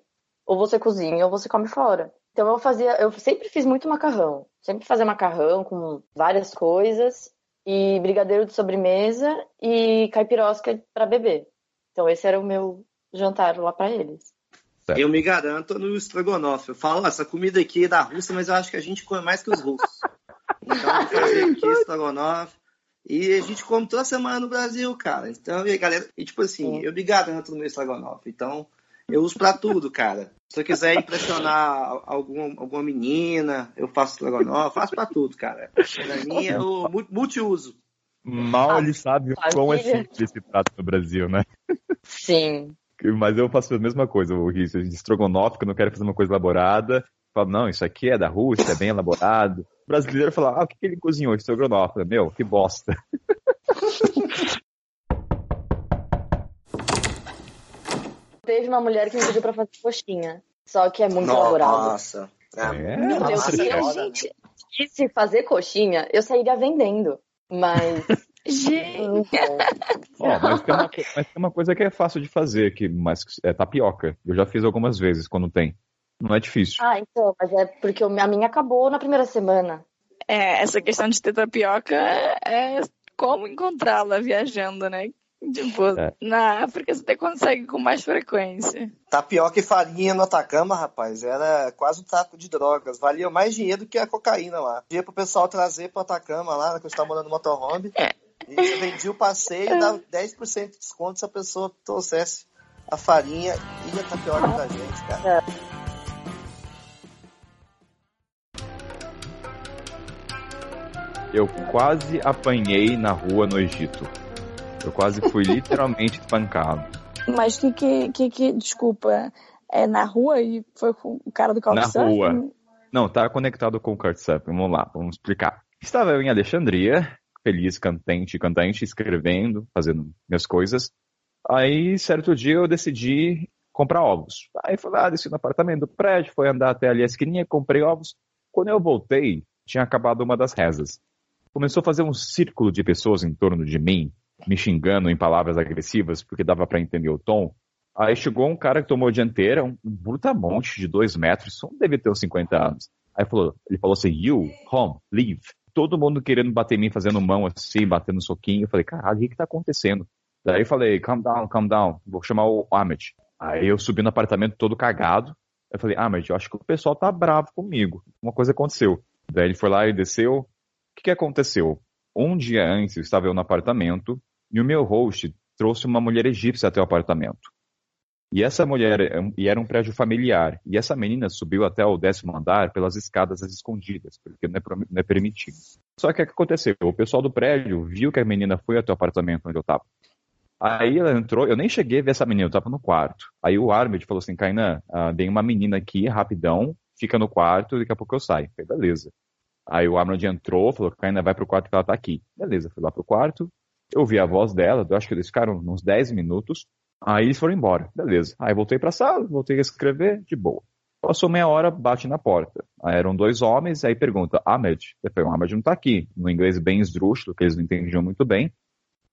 ou você cozinha ou você come fora. Então eu fazia, eu sempre fiz muito macarrão. Sempre fazia macarrão com várias coisas e brigadeiro de sobremesa e caipirosca para beber. Então esse era o meu jantar lá para eles. Certo. Eu me garanto no estrogonofe. Eu falo, "Ó, essa comida aqui é da Rússia, mas eu acho que a gente come mais que os russos. Então eu vou fazer aqui estrogonofe. E a gente come toda semana no Brasil, cara. Então, e a galera. E tipo assim, Sim. eu me garanto no meu estrogonofe. Então, eu uso pra tudo, cara. Se eu quiser impressionar algum, alguma menina, eu faço estrogonofe, faço pra tudo, cara. Pra mim é o mu- multiuso. Mal Ah, ele sabe o quão é simples esse prato no Brasil, né? Sim. Mas eu faço a mesma coisa, o risco de estrogonofe, que eu não quero fazer uma coisa elaborada. Fala, não, isso aqui é da Rússia, é bem elaborado. O brasileiro fala, ah, o que, que ele cozinhou? Estrogonofe. Meu, que bosta. Teve uma mulher que me pediu pra fazer coxinha. Só que é muito Nossa. elaborado. Nossa. É, Meu Deus, Nossa, se a foda, gente quisesse fazer coxinha, eu sairia vendendo. Mas. Gente, Ó, mas, tem uma, mas tem uma coisa que é fácil de fazer, que, mas é tapioca. Eu já fiz algumas vezes quando tem. Não é difícil. ah, então, mas é porque a minha acabou na primeira semana. é, essa questão de ter tapioca é como encontrá-la viajando, né? Tipo, É. na África você até consegue com mais frequência. Tapioca e farinha no Atacama, rapaz, era quase um taco de drogas. Valia mais dinheiro que a cocaína lá. Dia pro pessoal trazer pro Atacama lá, que eu estava morando no motorhome. E eu vendia o passeio, dava 10% de desconto se a pessoa trouxesse a farinha e a tapioca pra gente, cara. Eu quase apanhei na rua no Egito. Eu quase fui literalmente espancado. Mas que, que, que, que desculpa, é na rua e foi com o cara do Na Couchsurfing? rua. Não, tá conectado com o Couchsurfing. Vamos lá, vamos explicar. Estava eu em Alexandria, feliz, contente, contente, escrevendo, fazendo minhas coisas. Aí, certo dia, eu decidi comprar ovos. Aí fui lá, desci no apartamento do prédio, fui andar até ali a esquininha, comprei ovos. Quando eu voltei, tinha acabado uma das rezas. Começou a fazer um círculo de pessoas em torno de mim, me xingando em palavras agressivas, porque dava para entender o tom. Aí chegou um cara que tomou a dianteira, um brutamonte de dois metros, só deve ter uns 50 anos. Aí falou, ele falou assim, you, home, leave. Todo mundo querendo bater em mim, fazendo mão assim, batendo soquinho. Eu falei, caralho, o que que tá acontecendo? Daí eu falei, calm down, calm down, vou chamar o Ahmed. Aí eu subi no apartamento todo cagado. Eu falei, Ahmed, eu acho que o pessoal tá bravo comigo. Uma coisa aconteceu. Daí ele foi lá e desceu. O que que aconteceu? Um dia antes, estava eu no apartamento e o meu host trouxe uma mulher egípcia até o apartamento. E essa mulher, e era um prédio familiar, e essa menina subiu até o décimo andar pelas escadas escondidas, porque não é, não é permitido. Só que o que aconteceu? O pessoal do prédio viu que a menina foi até o apartamento onde eu estava. Aí ela entrou, eu nem cheguei a ver essa menina, eu estava no quarto. Aí o Armed falou assim, Kainan, ah, uma menina aqui, rapidão, fica no quarto, daqui a pouco eu saio. Falei, beleza. Aí o Arnold entrou, falou, Kainan, vai pro quarto que ela tá aqui. Beleza, fui lá pro quarto, eu ouvi a voz dela, eu acho que eles ficaram uns 10 minutos, aí eles foram embora, beleza. Aí voltei pra sala, voltei a escrever, de boa. Passou meia hora, bate na porta. Aí eram dois homens, aí pergunta, Ahmed? Eu falei, o Ahmed não tá aqui. No inglês bem esdrúxulo, que eles não entendiam muito bem.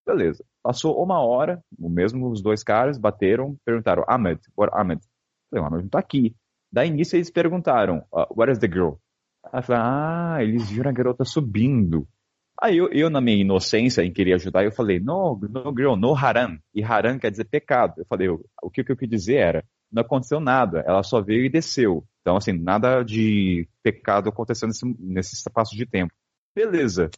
Beleza. Passou uma hora, o mesmo os dois caras bateram, perguntaram, Ahmed, what Ahmed? Eu falei, o Ahmed não tá aqui. Daí início eles perguntaram, uh, is the girl? Ah, eles viram a garota subindo. Aí eu, eu, na minha inocência, em querer ajudar, eu falei, no, no girl, no haram. E haram quer dizer pecado. Eu falei, o, o que, que eu quis dizer era, não aconteceu nada, ela só veio e desceu. Então, assim, nada de pecado aconteceu nesse, nesse espaço de tempo. Beleza.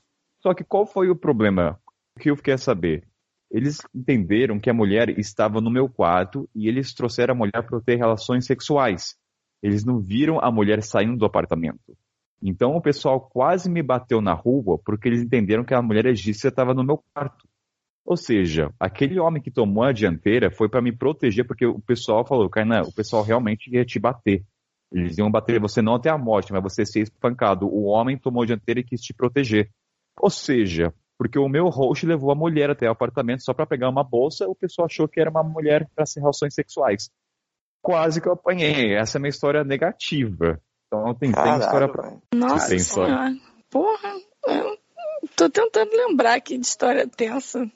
Só que qual foi o problema? O que eu fiquei a saber? Eles entenderam que a mulher estava no meu quarto e eles trouxeram a mulher para ter relações sexuais. Eles não viram a mulher saindo do apartamento. Então o pessoal quase me bateu na rua porque eles entenderam que a mulher egípcia estava no meu quarto. Ou seja, aquele homem que tomou a dianteira foi para me proteger porque o pessoal falou, Kainan, o pessoal realmente ia te bater. Eles iam bater você não até a morte, mas você ser espancado. O homem tomou a dianteira e quis te proteger. Ou seja, porque o meu host levou a mulher até o apartamento só para pegar uma bolsa, o pessoal achou que era uma mulher para relações sexuais. Quase que eu apanhei. Essa é a minha história negativa. Então tem, tem história pra. Nossa Tem história. senhora. Porra, eu tô tentando lembrar aqui de história tensa.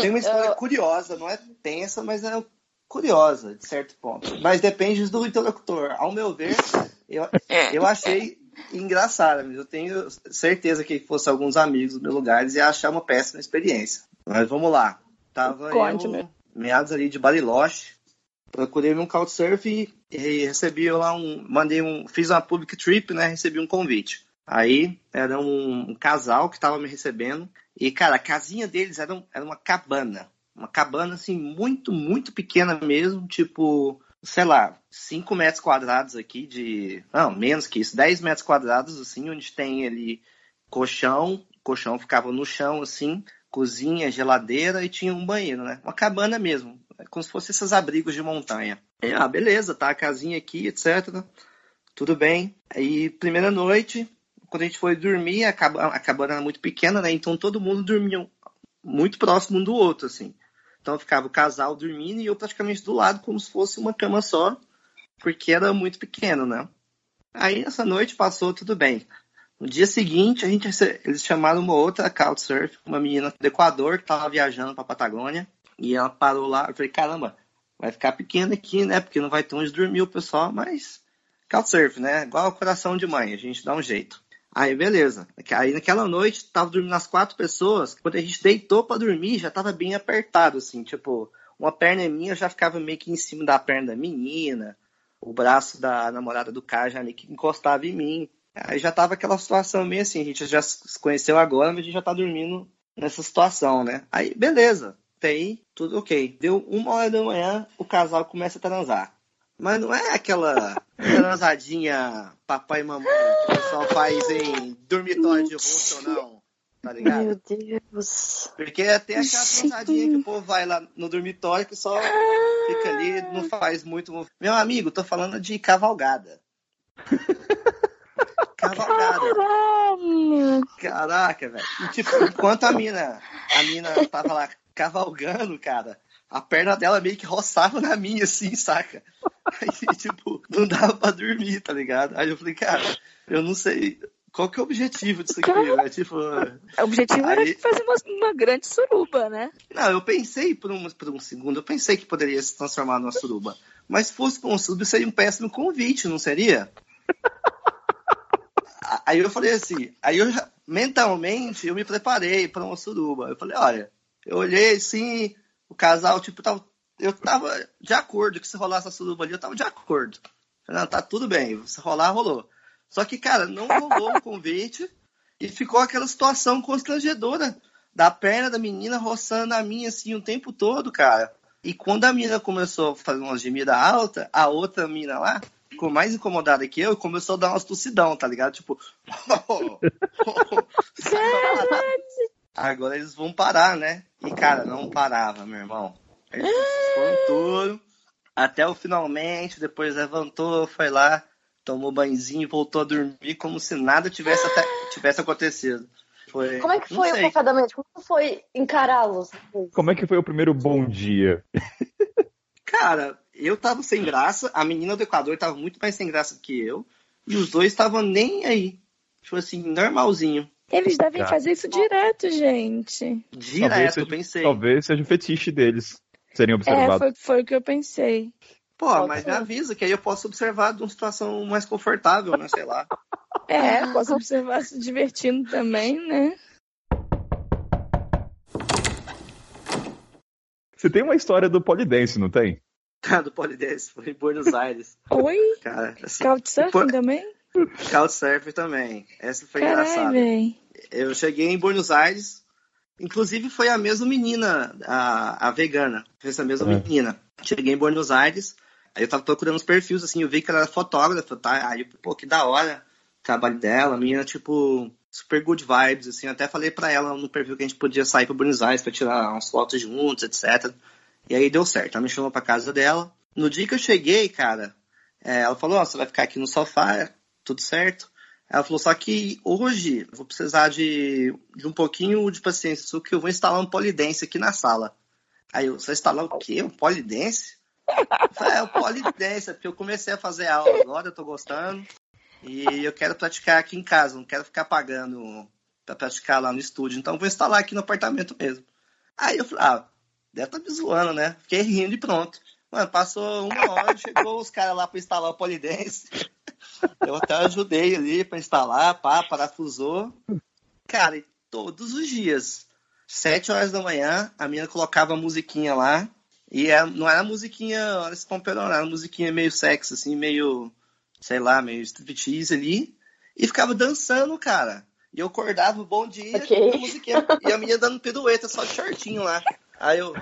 Tem uma história curiosa, não é tensa, mas é curiosa, de certo ponto. Mas depende do interlocutor. Ao meu ver, eu, eu achei engraçada, mas eu tenho certeza que fosse alguns amigos do meu lugar, eles iam achar uma péssima experiência. Mas vamos lá. Tava Conte-me. eu, meados ali de Bariloche, procurei um couchsurf e, e recebi lá um, mandei um, fiz uma public trip, né, recebi um convite. Aí era um, um casal que estava me recebendo e, cara, a casinha deles era, um- era uma cabana. Uma cabana, assim, muito, muito pequena mesmo, tipo, sei lá, 5 metros quadrados aqui de... Não, menos que isso, 10 metros quadrados, assim, onde tem ali colchão, colchão ficava no chão, assim, cozinha, geladeira e tinha um banheiro, né? Uma cabana mesmo. Como se fossem esses abrigos de montanha. E, ah, beleza, tá a casinha aqui, etc. Tudo bem. Aí, primeira noite, quando a gente foi dormir, a cabana era muito pequena, né? Então todo mundo dormia muito próximo um do outro, assim. Então ficava o casal dormindo e eu praticamente do lado, como se fosse uma cama só, porque era muito pequeno, né? Aí essa noite passou tudo bem. No dia seguinte, a gente, eles chamaram uma outra Couchsurf, uma menina do Equador que estava viajando para Patagônia. E ela parou lá. Eu falei, caramba, vai ficar pequena aqui, né? Porque não vai ter onde dormir o pessoal, mas Couchsurf, né? Igual coração de mãe, a gente dá um jeito. Aí, beleza. Aí naquela noite, tava dormindo as quatro pessoas. Quando a gente deitou para dormir, já tava bem apertado, assim. Tipo, uma perna minha já ficava meio que em cima da perna da menina. O braço da namorada do cara já meio que encostava em mim. Aí já tava aquela situação meio assim, a gente já se conheceu agora, mas a gente já tá dormindo nessa situação, né? Aí, beleza. Até aí, tudo ok. Deu uma hora da manhã, o casal começa a transar. Mas não é aquela transadinha papai e mamãe que o pessoal faz em dormitório de rosto, não. Tá ligado? Meu Deus. Porque tem aquela transadinha que o povo vai lá no dormitório que só fica ali, não faz muito. Meu amigo, tô falando de cavalgada. cavalgada. Caralho. Caraca, velho. E, tipo, enquanto a mina, a mina tava lá cavalgando, cara, a perna dela meio que roçava na minha, assim, saca? Aí, tipo, não dava pra dormir, tá ligado? Aí eu falei, cara, eu não sei. Qual que é o objetivo disso aqui, né? Tipo, o objetivo aí... era fazer uma, uma, grande suruba, né? Não, eu pensei por um, por um segundo, eu pensei que poderia se transformar numa suruba. Mas se fosse pra um suruba, seria um péssimo convite, não seria? aí eu falei assim, aí eu mentalmente, eu me preparei para uma suruba. Eu falei, olha, eu olhei assim, o casal, tipo, tava, eu tava de acordo que se rolasse a suruba ali, eu tava de acordo. Falei, tá tudo bem, se rolar, rolou. Só que, cara, não rolou o convite e ficou aquela situação constrangedora da perna da menina roçando a minha assim o tempo todo, cara. E quando a menina começou a fazer uma gemida alta, a outra menina lá ficou mais incomodada que eu e começou a dar umas tossidão, tá ligado? Tipo, agora eles vão parar, né? E, cara, não parava, meu irmão. Eles foram tudo, até o finalmente, depois levantou, foi lá, tomou banhozinho e voltou a dormir como se nada tivesse, até, tivesse acontecido. Foi, como é que foi o café da manhã? Como foi encará-los? Como é que foi o primeiro bom dia? Cara, eu tava sem graça, a menina do Equador tava muito mais sem graça que eu, e os dois estavam nem aí. Tipo assim, normalzinho. Eles devem Cara. fazer isso direto, gente. Direto, seja, eu pensei. Talvez seja o fetiche deles serem observados. É, foi, foi o que eu pensei. Pô, mas me avisa que aí eu posso observar de uma situação mais confortável, né? Sei lá. É, posso observar se divertindo também, né? Você tem uma história do polidense, não tem? Ah, do polidense, foi em Buenos Aires. Oi? Cara, assim, Couchsurfing por... também? Couchsurfing também. Essa foi engraçada. Eu cheguei em Buenos Aires, inclusive foi a mesma menina, a, a vegana, foi essa mesma é. menina. Cheguei em Buenos Aires, aí eu tava procurando os perfis, assim, eu vi que ela era fotógrafa, tá? Aí, pô, que da hora o trabalho dela, a menina, tipo, super good vibes, assim, eu até falei pra ela no perfil que a gente podia sair pra Buenos Aires pra tirar umas fotos juntos, etc. E aí deu certo, ela me chamou pra casa dela. No dia que eu cheguei, cara, é, ela falou, oh, você vai ficar aqui no sofá, tudo certo. Ela falou, só que hoje vou precisar de, de um pouquinho de paciência, só que eu vou instalar um polidense aqui na sala. Aí eu, você instalar o quê? Um polidense? é, o polidense, é porque eu comecei a fazer aula agora, eu tô gostando. E eu quero praticar aqui em casa, não quero ficar pagando para praticar lá no estúdio. Então vou instalar aqui no apartamento mesmo. Aí eu falei, ah, deve tá me zoando, né? Fiquei rindo e pronto. Mano, passou uma hora, chegou os caras lá para instalar o polidense. Eu até ajudei ali para instalar, pá, parafusou. Cara, e todos os dias, sete horas da manhã, a menina colocava a musiquinha lá. E é, não era musiquinha, olha esse era uma musiquinha meio sexy, assim, meio, sei lá, meio striptease ali. E ficava dançando, cara. E eu acordava, bom dia, okay. a musiquinha. E a menina dando pirueta, só de shortinho lá. Aí eu,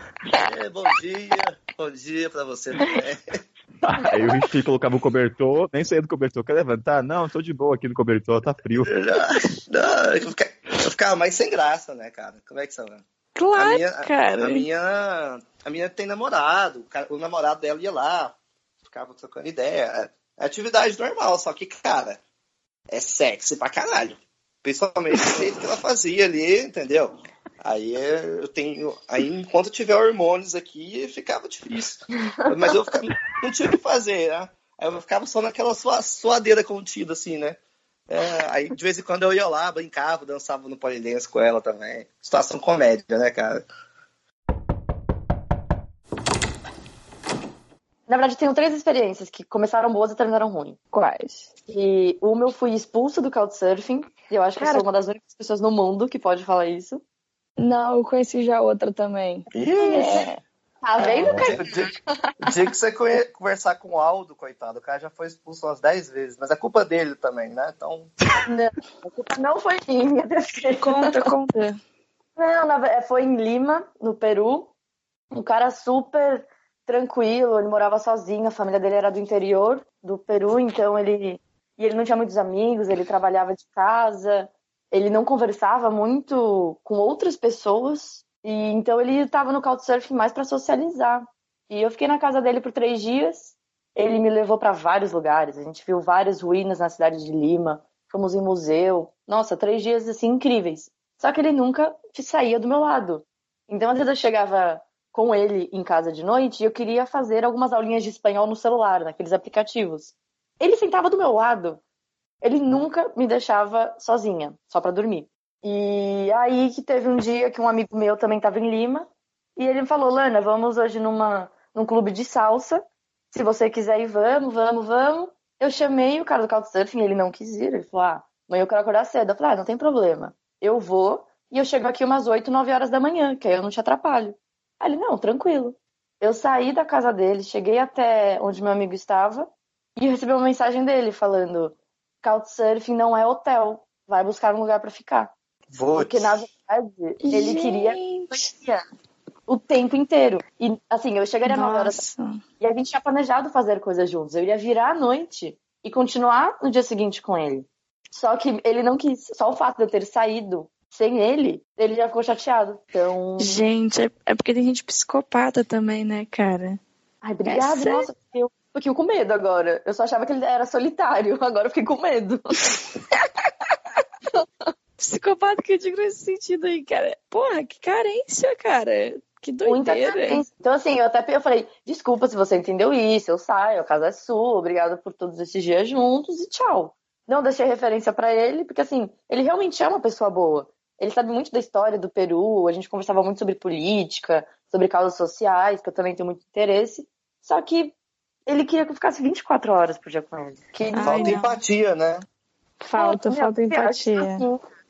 bom dia, bom dia pra você também. Aí o Richie colocava o cobertor, nem saía do cobertor. Quer levantar? Não, tô de boa aqui no cobertor, tá frio. Não, eu, ficava, mais sem graça, né, cara? Como é que você vai? Claro, a minha, cara. A minha a menina tem namorado, o, cara, o namorado dela ia lá, ficava trocando ideia. É atividade normal, só que, cara, é sexy pra caralho. Principalmente o jeito que ela fazia ali, entendeu? Aí eu tenho. Aí enquanto tiver hormônios aqui, ficava difícil. Mas eu ficava, não tinha o que fazer, né? Aí eu ficava só naquela sua, suadeira contida, assim, né? É, aí de vez em quando eu ia lá, brincava, dançava no polidense com ela também. Situação comédia, né, cara? Na verdade, tenho três experiências que começaram boas e terminaram ruins. Quais? E uma eu fui expulsa do Couchsurfing. E eu acho que eu Cara- sou uma das únicas pessoas no mundo que pode falar isso. Não, eu conheci já outra também. É. Tá vendo, cara? O dia, o dia que você conversar com o Aldo, coitado, o cara já foi expulso umas 10 vezes, mas é culpa dele também, né? Então, Não, a culpa não foi minha. Conta, conta. Não, na é, foi em Lima, no Peru. Um cara super tranquilo, ele morava sozinho, a família dele era do interior do Peru, então ele e ele não tinha muitos amigos, ele trabalhava de casa, ele não conversava muito com outras pessoas, e então ele estava no Couchsurfing mais para socializar. E eu fiquei na casa dele por três dias. Ele me levou para vários lugares. A gente viu várias ruínas na cidade de Lima. Fomos em museu. Nossa, três dias assim incríveis. Só que ele nunca saía do meu lado. Então, às vezes eu chegava com ele em casa de noite e eu queria fazer algumas aulinhas de espanhol no celular, naqueles aplicativos. Ele sentava do meu lado. Ele nunca me deixava sozinha, só pra dormir. E aí que teve um dia que um amigo meu também estava em Lima e ele me falou: "Lana, vamos hoje numa num clube de salsa. Se você quiser ir, vamos, vamos, vamos". Eu chamei o cara do Couchsurfing, ele não quis ir. Ele falou: "Ah, amanhã eu quero acordar cedo". Eu falei: "Ah, não tem problema. Eu vou e eu chego aqui umas 8, 9 horas da manhã, que aí eu não te atrapalho". Aí ele: "Não, tranquilo". Eu saí da casa dele, cheguei até onde meu amigo estava e recebi uma mensagem dele falando: Couchsurfing não é hotel, vai buscar um lugar pra ficar. vou. Porque na verdade ele queria o tempo inteiro. E assim, eu chegaria 9 horas Nossa. e a gente tinha planejado fazer coisas juntos. Eu iria virar à noite e continuar no dia seguinte com ele. Só que ele não quis. Só o fato de eu ter saído sem ele, ele já ficou chateado. Então. Gente, é, é porque tem gente psicopata também, né, cara? Ai, obrigada. sério? Nossa, eu fiquei com medo agora. Eu só achava que ele era solitário. Agora eu fiquei com medo. Psicopata que eu digo nesse sentido aí, cara. Porra, que carência, cara. Que doideira. Então, assim, eu até eu falei, desculpa se você entendeu isso, eu saio, a casa é sua, obrigada por todos esses dias juntos e tchau. Não deixei referência pra ele, porque assim, ele realmente é uma pessoa boa. Ele sabe muito da história do Peru, a gente conversava muito sobre política, sobre causas sociais, que eu também tenho muito interesse. Só que ele queria que eu ficasse 24 horas por dia com ele. Que Ai, Falta não. empatia, né? Falta, Meu, falta eu empatia.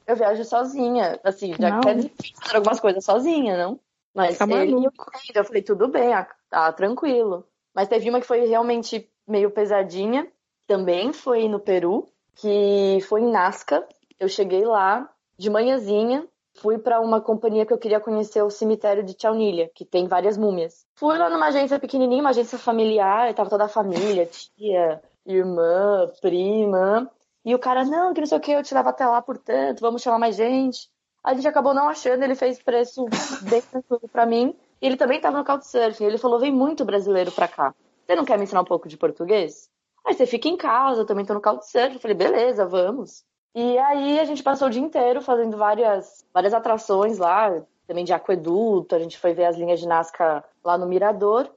Eu viajo sozinha, assim, já Não. que é difícil fazer algumas coisas sozinha, não? Mas Tá ele maluco. eu falei, tudo bem, ah, tá tranquilo. Mas teve uma que foi realmente meio pesadinha, também foi no Peru, que foi em Nazca. Eu cheguei lá de manhãzinha, fui pra uma companhia que eu queria conhecer o cemitério de Chaunilha, que tem várias múmias. Fui lá numa agência pequenininha, uma agência familiar, tava toda a família, tia, irmã, prima. E o cara, não, que não sei o que, eu te levo até lá, portanto, vamos chamar mais gente. A gente acabou não achando, ele fez preço bem tranquilo pra mim. E ele também tava no Couchsurfing. Ele falou: vem muito brasileiro pra cá. Você não quer me ensinar um pouco de português? Aí você fica em casa, eu também tô no Couchsurfing. Eu falei: beleza, vamos. E aí a gente passou o dia inteiro fazendo várias, várias atrações lá, também de aqueduto. A gente foi ver as linhas de Nazca lá no Mirador.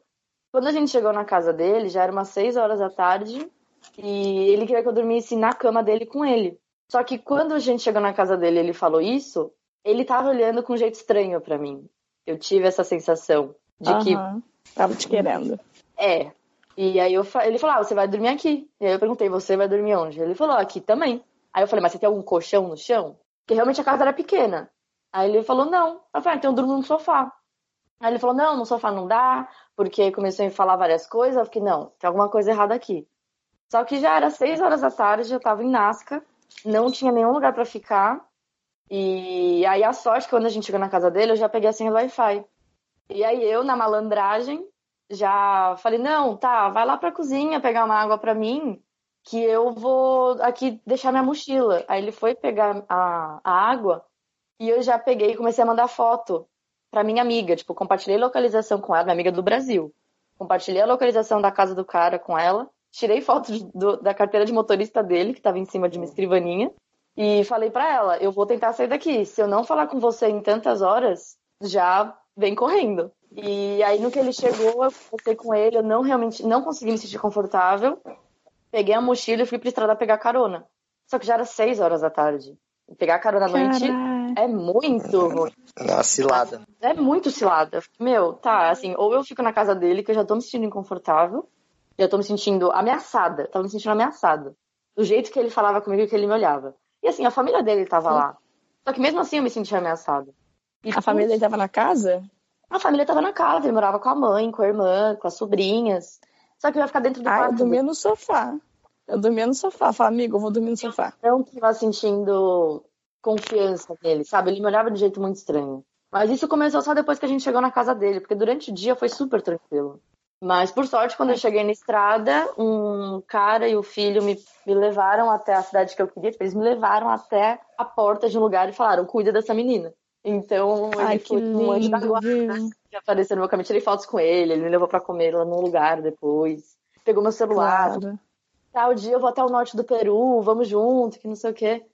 Quando a gente chegou na casa dele, já era umas 6 horas da tarde. E ele queria que eu dormisse na cama dele com ele. Só que quando a gente chegou na casa dele e ele falou isso, ele tava olhando com um jeito estranho pra mim. Eu tive essa sensação de que Aham. Tava te querendo. é. E aí eu, ele falou, ah, você vai dormir aqui. E aí eu perguntei, você vai dormir onde? Ele falou, aqui também. Aí eu falei, mas você tem algum colchão no chão? Porque realmente a casa era pequena. Aí ele falou, não. Eu falei, ah, então eu durmo no sofá. Aí ele falou, não, no sofá não dá, porque começou a me falar várias coisas. Eu fiquei, não, tem alguma coisa errada aqui. Só que já era seis horas da tarde, eu tava em Nazca, não tinha nenhum lugar pra ficar. E aí a sorte, que quando a gente chegou na casa dele, eu já peguei a senha do Wi-Fi. E aí eu, na malandragem, já falei, não, tá, vai lá pra cozinha pegar uma água pra mim, que eu vou aqui deixar minha mochila. Aí ele foi pegar a, a água e eu já peguei e comecei a mandar foto pra minha amiga. Tipo, compartilhei localização com ela, minha amiga do Brasil. Compartilhei a localização da casa do cara com ela. Tirei foto do- da carteira de motorista dele, que tava em cima de uma escrivaninha. E falei pra ela, eu vou tentar sair daqui. Se eu não falar com você em tantas horas, já vem correndo. E aí no que ele chegou, eu conversei com ele, eu não realmente não consegui me sentir confortável. Peguei a mochila e fui pra estrada pegar carona. Só que já era seis horas da tarde. E pegar carona à noite é muito ruim. Uma cilada. É muito cilada. Meu, tá, assim, ou eu fico na casa dele, que eu já tô me sentindo inconfortável, já tô me sentindo ameaçada, tava me sentindo ameaçada. Do jeito que ele falava comigo e que ele me olhava. E assim, a família dele tava lá. Só que mesmo assim eu me sentia ameaçada. E A família dele tava na casa? a família tava na casa, ele morava com a mãe, com a irmã, com as sobrinhas. Só que eu ia ficar dentro do Ah, eu quarto. dormia no sofá. Eu dormia no sofá. Falei, amigo, eu vou dormir no sofá. não tava sentindo confiança nele, sabe? Ele me olhava de um jeito muito estranho. Mas isso começou só depois que a gente chegou na casa dele, porque durante o dia foi super tranquilo. Mas, por sorte, quando eu cheguei na estrada, um cara e o filho me, me levaram até a cidade que eu queria. Eles me levaram até a porta de um lugar e falaram, cuida dessa menina. Então, ele Ai, foi um anjo da guarda? Que apareceu no meu caminho. Tirei fotos com ele, ele me levou pra comer lá num lugar depois. Pegou meu celular, Claro. tal dia eu vou até o norte do Peru, vamos junto, que não sei o quê.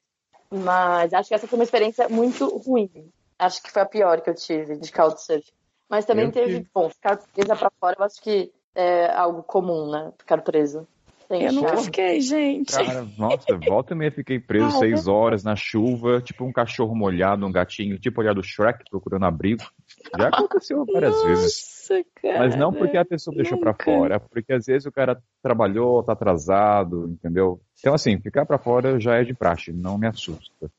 Mas acho que essa foi uma experiência muito ruim. Acho que foi a pior que eu tive de couchsurfing. Mas também Eu teve, tive. bom, ficar presa pra fora, eu acho que é algo comum, né? Ficar preso. Tem Eu nunca fiquei, gente. Cara, nossa, volta e meia fiquei preso Não, seis horas na chuva, tipo um cachorro molhado, um gatinho, tipo olhar do Shrek procurando abrigo. Já aconteceu várias vezes. Nossa, cara. Mas não porque a pessoa deixou pra nunca. fora, porque às vezes o cara trabalhou, tá atrasado, entendeu? Então, assim, ficar pra fora já é de praxe, não me assusta.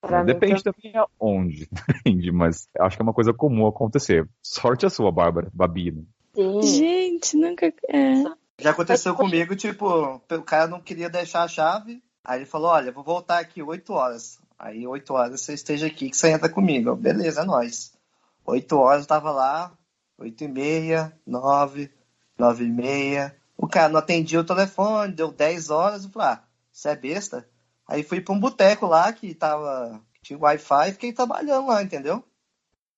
Pra mim, Depende também aonde, entende? Mas acho que é uma coisa comum acontecer. Sorte a sua, Bárbara, Babi. né? Sim. Gente, nunca. É. Já aconteceu comigo, tipo, o cara não queria deixar a chave. Aí ele falou, olha, vou voltar aqui 8 horas. Aí 8 horas você esteja aqui que você entra comigo. Eu, Beleza, é nóis. 8 horas eu tava lá, 8 e meia, 9, 9 e meia. O cara não atendia o telefone, deu 10 horas. Eu falei, ah, você é besta? Aí fui pra um boteco lá que tava. que tinha Wi-Fi e fiquei trabalhando lá, entendeu?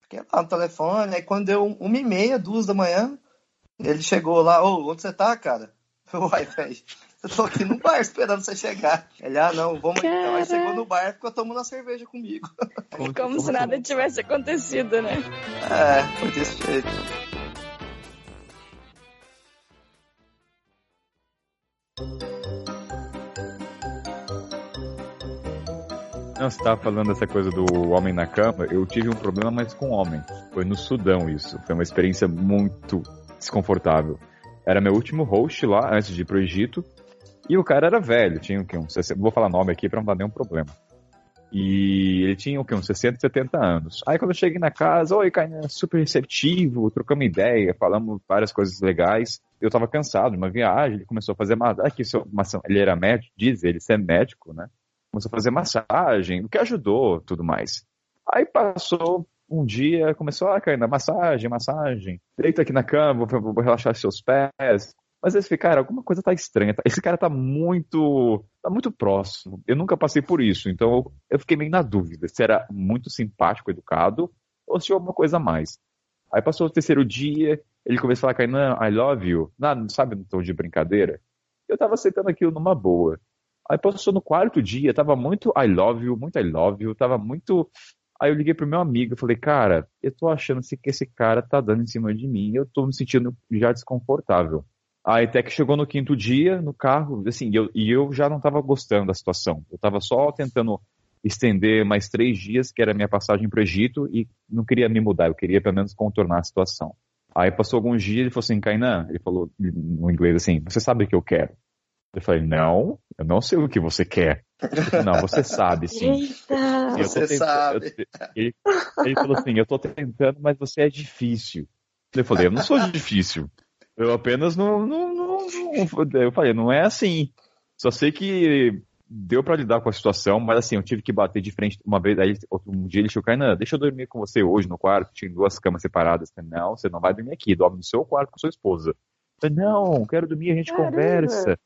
Fiquei lá no telefone. Aí quando deu uma e meia, duas da manhã, ele chegou lá, ô, onde você tá, cara? Uai, velho, eu tô aqui no bar esperando você chegar. Ele, ah, não, vamos então. Aí chegou no bar e ficou tomando uma cerveja comigo. Como se nada tivesse acontecido, né? É, foi desse jeito. Não, você tava falando dessa coisa do homem na cama. Eu tive um problema, mas com homem. Foi no Sudão isso. Foi uma experiência muito desconfortável. Era meu último host lá, antes de ir pro Egito. E o cara era velho, tinha o quê? Uns 60, vou falar nome aqui pra não dar nenhum problema. E ele tinha o quê? Uns 60, 70 anos. Aí quando eu cheguei na casa, oi, Kainan, super receptivo, trocamos ideia, falamos várias coisas legais. Eu tava cansado de uma viagem, ele começou a fazer seu, uma, ele era médico, diz ele, ser médico, né? Começou a fazer massagem, o que ajudou, tudo mais. Aí passou um dia, começou a cair na massagem, massagem. Deita aqui na cama, vou, vou relaxar seus pés. Mas eles ficaram, alguma coisa tá estranha. tá- Esse cara tá muito, tá muito próximo. Eu nunca passei por isso, então eu, fiquei meio na dúvida se era muito simpático, educado, ou se tinha alguma coisa a mais. Aí passou o terceiro dia, ele começou a falar, Kainan, I love you. Nada, sabe, no tom de brincadeira. Eu tava aceitando aquilo numa boa. Aí passou no quarto dia, tava muito I love you, muito I love you, tava muito. Aí eu liguei pro meu amigo e falei, cara, eu tô achando que esse cara tá dando em cima de mim, eu tô me sentindo já desconfortável. Aí até que chegou no quinto dia, no carro, assim, eu, e eu já não tava gostando da situação. Eu tava só tentando estender mais três dias, que era a minha passagem pro Egito, e não queria me mudar, eu queria pelo menos contornar a situação. Aí passou alguns dias, ele falou assim, Kainan, ele falou no inglês assim, você sabe o que eu quero? Eu falei, não, eu não sei o que você quer. Não, você sabe, sim. Eita! Você tentando- sabe. eu ele, ele falou assim, eu tô tentando, mas você é difícil. Eu falei, eu não sou difícil. Eu apenas não, não, não, não- Eu falei, não é assim. Só sei que deu pra lidar com a situação, mas assim, eu tive que bater de frente uma vez. Aí outro um dia ele chegou, Kainan, deixa eu dormir com você hoje no quarto. Tinha duas camas separadas. Eu falei, não, você não vai dormir aqui, dorme no seu quarto com sua esposa. Eu falei, não, quero dormir, a gente Caramba. conversa.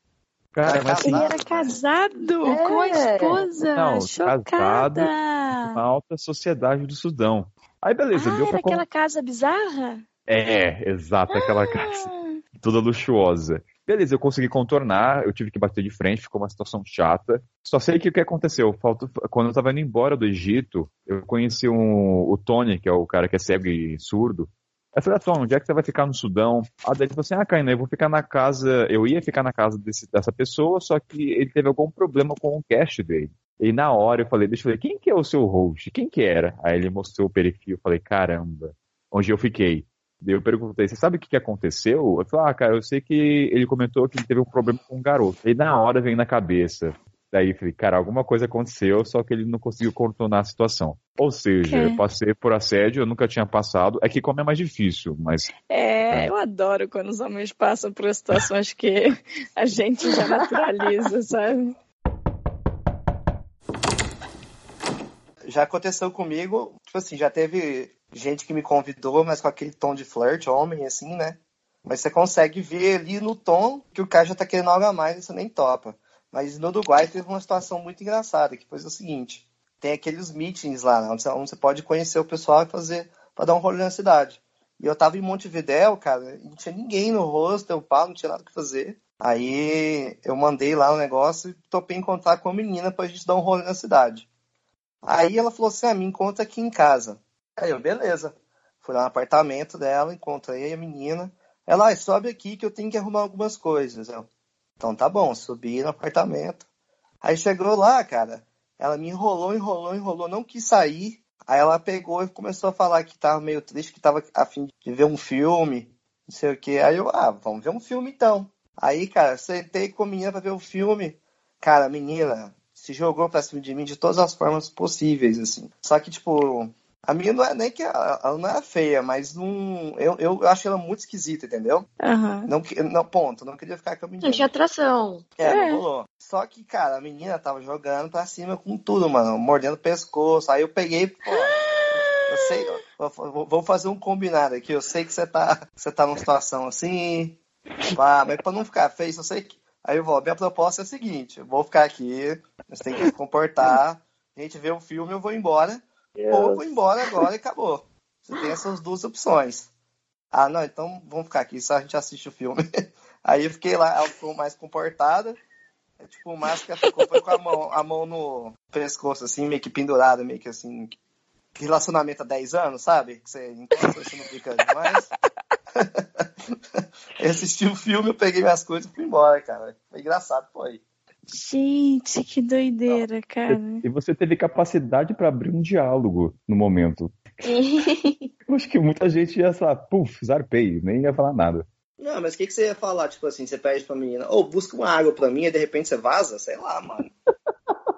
Cara, mas assim, Ele era casado É. com a esposa. Não, Chocada. casado. uma alta sociedade do Sudão. Aí beleza, ah, deu era pra... aquela casa bizarra? É, exato, aquela casa. Ah, Toda luxuosa. Beleza, eu consegui contornar, eu tive que bater de frente, ficou uma situação chata. Só sei que o que aconteceu, faltou, quando eu tava indo embora do Egito, eu conheci um, o Tony, que é o cara que é cego e surdo. Eu falei, Tony, onde é que você vai ficar no Sudão? Ah, daí ele falou assim, ah, Caína, eu vou ficar na casa, eu ia ficar na casa desse- dessa pessoa, só que ele teve algum problema com o cash dele. E na hora eu falei, deixa eu ver, quem que é o seu host? Quem que era? Aí ele mostrou o perfil, eu falei, caramba, onde eu fiquei? Eu perguntei, você sabe o que, que aconteceu? Eu falei, ah, cara, eu sei que ele comentou que ele teve um problema com um garoto. E na hora veio na cabeça. Daí eu falei, cara, alguma coisa aconteceu, só que ele não conseguiu contornar a situação. Ou seja, Ok. eu passei por assédio, eu nunca tinha passado. É que como é mais difícil, mas É, eu adoro quando os homens passam por situações que a gente já naturaliza, sabe? Já aconteceu comigo, tipo assim, já teve gente que me convidou, mas com aquele tom de flirt, homem, assim, né? Mas você consegue ver ali no tom que o cara já tá querendo algo a mais e você nem topa. Mas no Uruguai teve uma situação muito engraçada, que foi o seguinte: tem aqueles meetings lá, né, onde você- pode conhecer o pessoal e fazer para dar um rolê na cidade. E eu tava em Montevidéu, cara, não tinha ninguém no hostel, pau, não tinha nada que fazer. Aí eu mandei lá o negócio e topei encontrar com a menina pra gente dar um rolê na cidade. Aí ela falou assim: ah, me encontra aqui em casa. Aí eu, beleza. Fui lá no apartamento dela, encontrei a menina. Ela, ah, sobe aqui que eu tenho que arrumar algumas coisas. Eu, então tá bom, subi no apartamento. Aí chegou lá, cara, ela me enrolou, enrolou, enrolou, não quis sair. Aí ela pegou e começou a falar que tava meio triste, que tava a fim de ver um filme, não sei o que. Aí eu, ah, vamos ver um filme então. Aí, cara, sentei com a menina pra ver o filme. Cara, a menina se jogou pra cima de mim de todas as formas possíveis, assim. Só que, tipo, a menina não é nem que ela, ela não era feia, mas não, eu, eu acho ela muito esquisita, entendeu? Aham. Não, que- não, ponto, não queria ficar com a menina. Não tinha atração. É, É. não rolou. Só que, cara, a menina tava jogando pra cima com tudo, mano. Mordendo o pescoço. Aí eu peguei, pô. Eu sei, vou fazer um combinado aqui. Eu sei que você tá, você tá numa situação assim. Pá, mas pra não ficar feio, eu sei que. Aí eu vou, minha proposta é a seguinte: eu vou ficar aqui, você tem que se comportar. A gente vê o filme, eu vou embora. Ou eu vou embora agora e acabou. Você tem essas duas opções. Ah, não, então vamos ficar aqui, só a gente assiste o filme. Aí eu fiquei lá, ela ficou mais comportada. É, tipo, o Máscara ficou foi com a mão, a mão no pescoço, assim, meio que pendurada, meio que assim. Relacionamento há 10 anos, sabe? Que você encontra, você não fica demais. eu assisti o filme, eu peguei minhas coisas e fui embora, cara. Foi engraçado, foi. Gente, que doideira, cara. E você teve capacidade para abrir um diálogo no momento. Acho que muita gente ia falar, puf, zarpei, nem ia falar nada. Não, mas o que, que você ia falar? Tipo assim, você pede pra menina, ou busca uma água pra mim e de repente você vaza? Sei lá, mano.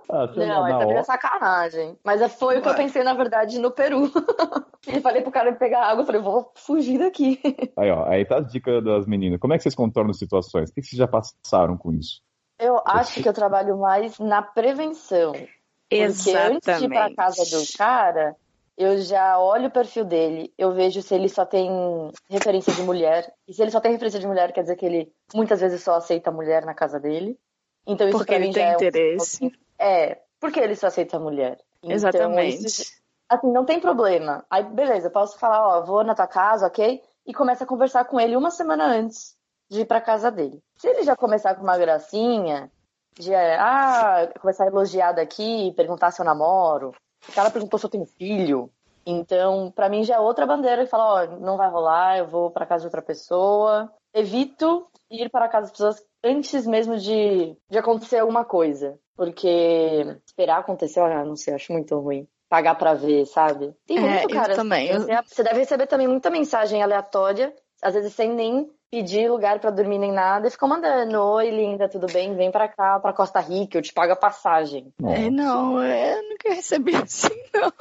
Ah, Não, na também é sacanagem. Mas é- foi o que eu Ué. pensei, na verdade, no Peru. e falei pro cara pegar água, eu falei, vou fugir daqui. Aí, ó, aí tá a dica das meninas. Como é que vocês contornam situações? O que que vocês já passaram com isso? Eu acho que eu trabalho mais na prevenção. Porque antes de ir pra casa do cara, eu já olho o perfil dele, eu vejo se ele só tem referência de mulher. E se ele só tem referência de mulher, quer dizer que ele muitas vezes só aceita mulher na casa dele. Então isso Porque pra ele mim tem já é um- interesse. É, porque ele só aceita mulher. Então, Exatamente. isso- assim, não tem problema. Aí, beleza, eu posso falar, ó, vou na tua casa, ok? E começa a conversar com ele uma semana antes de ir pra casa dele. Se ele já começar com uma gracinha, de, ah, começar a elogiar daqui, perguntar se eu namoro, o cara perguntou se eu tenho filho. Então, pra mim já é outra bandeira que fala, ó, não vai rolar, eu vou pra casa de outra pessoa. Evito ir para casa das pessoas antes mesmo de, de acontecer alguma coisa. Porque esperar acontecer, olha, não sei, eu acho muito ruim. Pagar pra ver, sabe? Tem É, muito, eu cara. assim, também, eu- Você, você deve receber também muita mensagem aleatória, às vezes sem nem pedir lugar pra dormir nem nada, e ficam mandando: Oi, linda, tudo bem? Vem pra cá, pra Costa Rica, eu te pago a passagem. É, não, é, eu nunca recebi assim, não.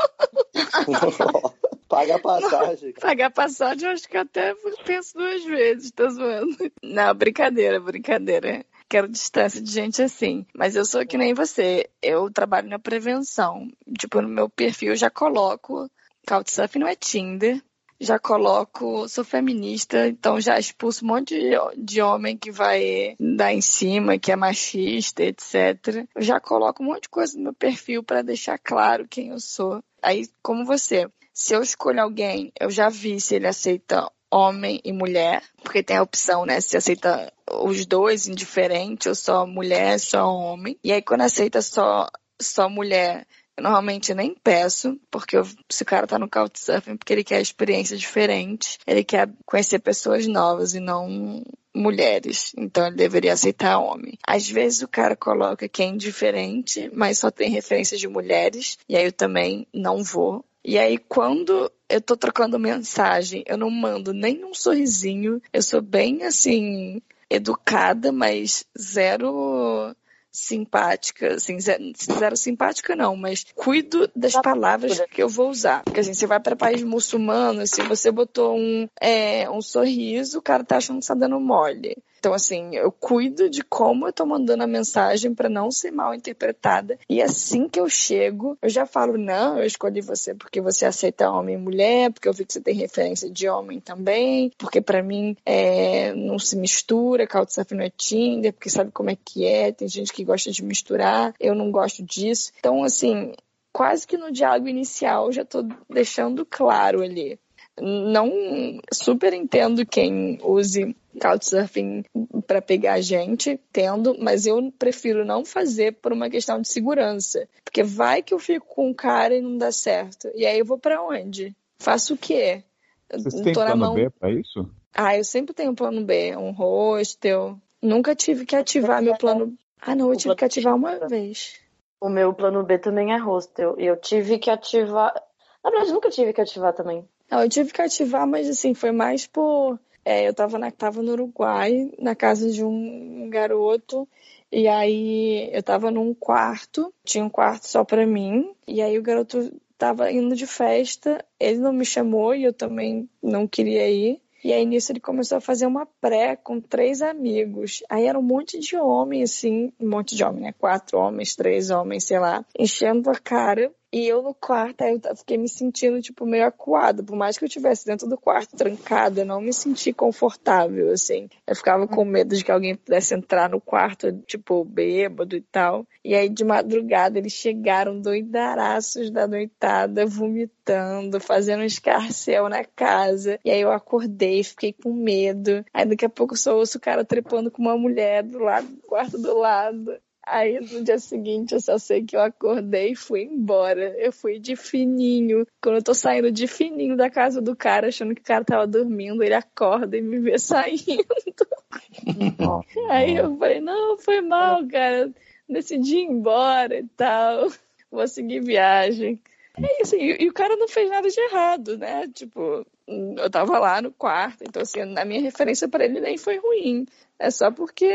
Paga a passagem. Pagar passagem, eu acho que eu até penso duas vezes, tô zoando. Não, brincadeira, brincadeira. Quero distância de gente assim. Mas eu sou que nem você. Eu trabalho na prevenção. Tipo, no meu perfil eu já coloco. Couchsurfing não é Tinder. Já coloco, sou feminista, então já expulso um monte de, de homem que vai dar em cima, que é machista, etc. Eu já coloco um monte de coisa no meu perfil para deixar claro quem eu sou. Aí, como você, se eu escolho alguém, eu já vi se ele aceita homem e mulher, porque tem a opção, né? Se aceita os dois indiferente, ou só mulher, só homem. E aí quando aceita só só mulher, eu normalmente nem peço, porque eu, se o cara tá no Couchsurfing, porque ele quer experiências diferentes, ele quer conhecer pessoas novas e não mulheres, então ele deveria aceitar homem. Às vezes o cara coloca que é indiferente, mas só tem referências de mulheres, e aí eu também não vou. E aí quando eu tô trocando mensagem, eu não mando nem um sorrisinho, eu sou bem assim educada, mas zero simpática, assim, zero simpática não, mas cuido das palavras que eu vou usar. Porque assim, você vai para país muçulmano, se você botou um, é, um sorriso, o cara tá achando que tá dando mole. Então, assim, eu cuido de como eu tô mandando a mensagem para não ser mal interpretada. E assim que eu chego, eu já falo: não, eu escolhi você porque você aceita homem e mulher, porque eu vi que você tem referência de homem também, porque para mim é, não se mistura, Couchsurfing não é Tinder, porque sabe como é que é, tem gente que gosta de misturar, eu não gosto disso. Então, assim, quase que no diálogo inicial já tô deixando claro ali não super entendo quem use Couchsurfing para pegar gente, tendo, mas eu prefiro não fazer por uma questão de segurança. Porque vai que eu fico com um cara e não dá certo. E aí eu vou para onde? Faço o quê? Vocês têm plano mão... B para isso? Ah, eu sempre tenho um plano B, um hostel. Nunca tive que ativar meu plano. Ah, não, eu tive que ativar uma vez. O meu plano B também é hostel. E eu tive que ativar. Na verdade, nunca tive que ativar também. Não, eu tive que ativar, mas assim, foi mais por. É, eu tava, na, tava no Uruguai, na casa de um garoto, e aí eu tava num quarto, tinha um quarto só pra mim, e aí o garoto tava indo de festa, ele não me chamou e eu também não queria ir. E aí nisso ele começou a fazer uma pré com três amigos. Aí era um monte de homem, assim, um monte de homem, né? Quatro homens, três homens, sei lá, enchendo a cara. E eu no quarto, aí eu fiquei me sentindo, tipo, meio acuada. Por mais que eu estivesse dentro do quarto, trancada, eu não me senti confortável, assim. Eu ficava com medo de que alguém pudesse entrar no quarto, tipo, bêbado e tal. E aí, de madrugada, eles chegaram doidaraços da noitada, vomitando, fazendo um escarcel na casa. E aí eu acordei, fiquei com medo. Aí daqui a pouco só ouço o cara trepando com uma mulher do lado do quarto do lado. Aí no dia seguinte eu só sei que eu acordei e fui embora. Eu fui de fininho. Quando eu tô saindo de fininho da casa do cara, achando que o cara tava dormindo, ele acorda e me vê saindo. Aí eu falei, não, foi mal, cara. Decidi ir embora e tal. Vou seguir viagem. É isso, e, e, o cara não fez nada de errado, né? Tipo, eu tava lá no quarto, então assim, a minha referência para ele nem foi ruim. É só porque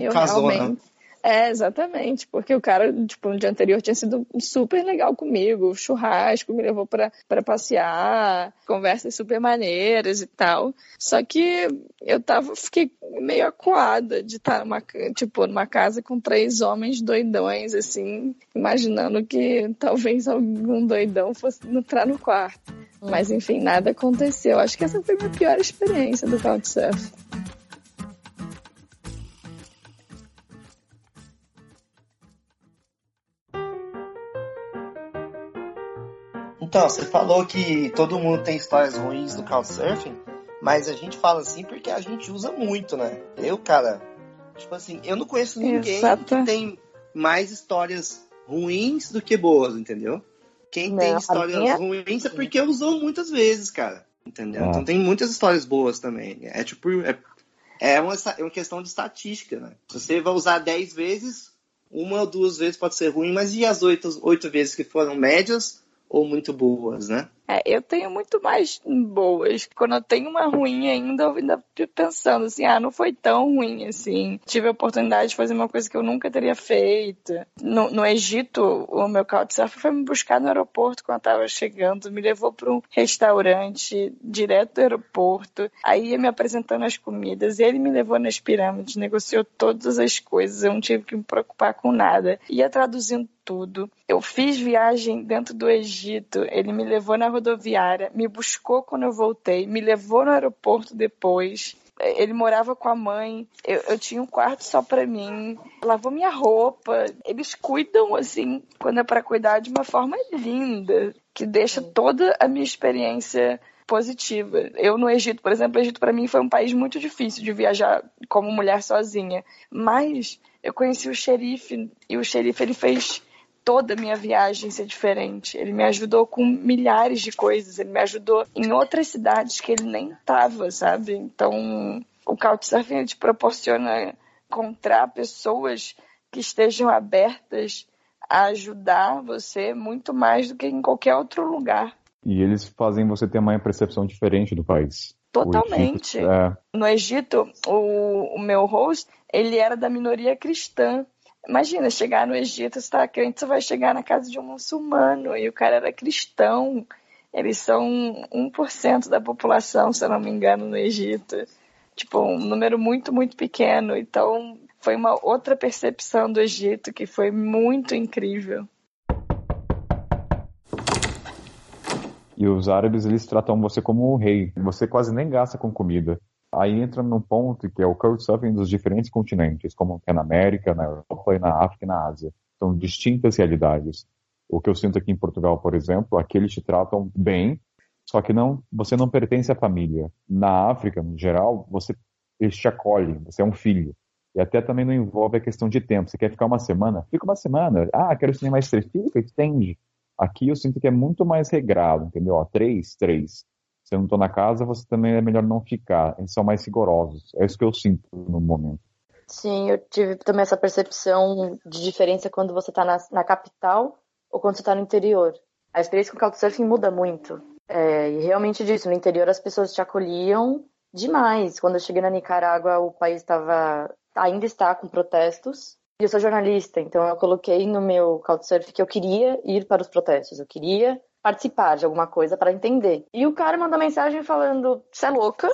eu Casou, né? realmente. Né? É, exatamente, porque o cara, tipo, no dia anterior tinha sido super legal comigo, churrasco, me levou para passear, conversas super maneiras e tal. Só que eu tava, fiquei meio acuada de estar numa, tipo, numa casa com três homens doidões, assim, imaginando que talvez algum doidão fosse entrar no quarto. Mas enfim, nada aconteceu. Acho que essa foi a minha pior experiência do Couchsurfing. Então, você falou que todo mundo tem histórias ruins do Couchsurfing, mas a gente fala assim porque a gente usa muito, né? Eu, cara, tipo assim, eu não conheço ninguém Exato. que tem mais histórias ruins do que boas, entendeu? Quem não, tem histórias minha... ruins é porque usou muitas vezes, cara. Entendeu? É. Então tem muitas histórias boas também. É tipo, é, é, uma, é uma questão de estatística, né? Você vai usar 10 vezes, uma ou duas vezes pode ser ruim, mas e as oito, oito vezes que foram médias, ou muito boas, né? É, eu tenho muito mais boas. Quando eu tenho uma ruim ainda, eu ainda pensando assim, ah, não foi tão ruim assim. Tive a oportunidade de fazer uma coisa que eu nunca teria feito. No, no Egito, o meu couchsurfer foi me buscar no aeroporto quando eu tava chegando, me levou para um restaurante direto do aeroporto, aí ia me apresentando as comidas, ele me levou nas pirâmides, negociou todas as coisas, eu não tive que me preocupar com nada. Ia traduzindo tudo. Eu fiz viagem dentro do Egito, ele me levou na rodoviária, me buscou quando eu voltei, me levou no aeroporto depois. Ele morava com a mãe, eu, eu tinha um quarto só para mim, lavou minha roupa. Eles cuidam, assim, quando é para cuidar, de uma forma linda, que deixa toda a minha experiência positiva. Eu no Egito, por exemplo, o Egito para mim foi um país muito difícil de viajar como mulher sozinha, mas eu conheci o xerife e o xerife ele fez toda a minha viagem ser diferente. Ele me ajudou com milhares de coisas, ele me ajudou em outras cidades que ele nem estava, sabe? Então, o Couchsurfing te proporciona encontrar pessoas que estejam abertas a ajudar você muito mais do que em qualquer outro lugar. E eles fazem você ter uma percepção diferente do país. Totalmente. Egito, é... No Egito, o, o meu host, ele era da minoria cristã. Imagina, chegar no Egito, você tá crente, você vai chegar na casa de um muçulmano e o cara era cristão. Eles são 1% da população, se eu não me engano, no Egito. Tipo, um número muito, muito pequeno. Então, foi uma outra percepção do Egito que foi muito incrível. E os árabes, eles tratam você como um rei. Você quase nem gasta com comida. Aí entra num ponto que é o Couchsurfing dos diferentes continentes, como é na América, na Europa, na África e na Ásia. São distintas realidades. O que eu sinto aqui em Portugal, por exemplo, aqui eles te tratam bem, só que não, você não pertence à família. Na África, no geral, você eles te acolhem, você é um filho. E até também não envolve a questão de tempo. Você quer ficar uma semana? Fica uma semana. Ah, quero ser mais três. Fica, estende. Aqui eu sinto que é muito mais regrado, entendeu? Ó, três, três se eu não estou na casa, você também é melhor não ficar. Eles são mais rigorosos. É isso que eu sinto no momento. Sim, eu tive também essa percepção de diferença quando você está na, na, capital ou quando você está no interior. A experiência com o Couchsurfing muda muito. É, e realmente disso, no interior as pessoas te acolhiam demais. Quando eu cheguei na Nicarágua, o país estava ainda está com protestos. E eu sou jornalista, então eu coloquei no meu Couchsurfing que eu queria ir para os protestos. Eu queria participar de alguma coisa para entender. E o cara manda mensagem falando: você é louca,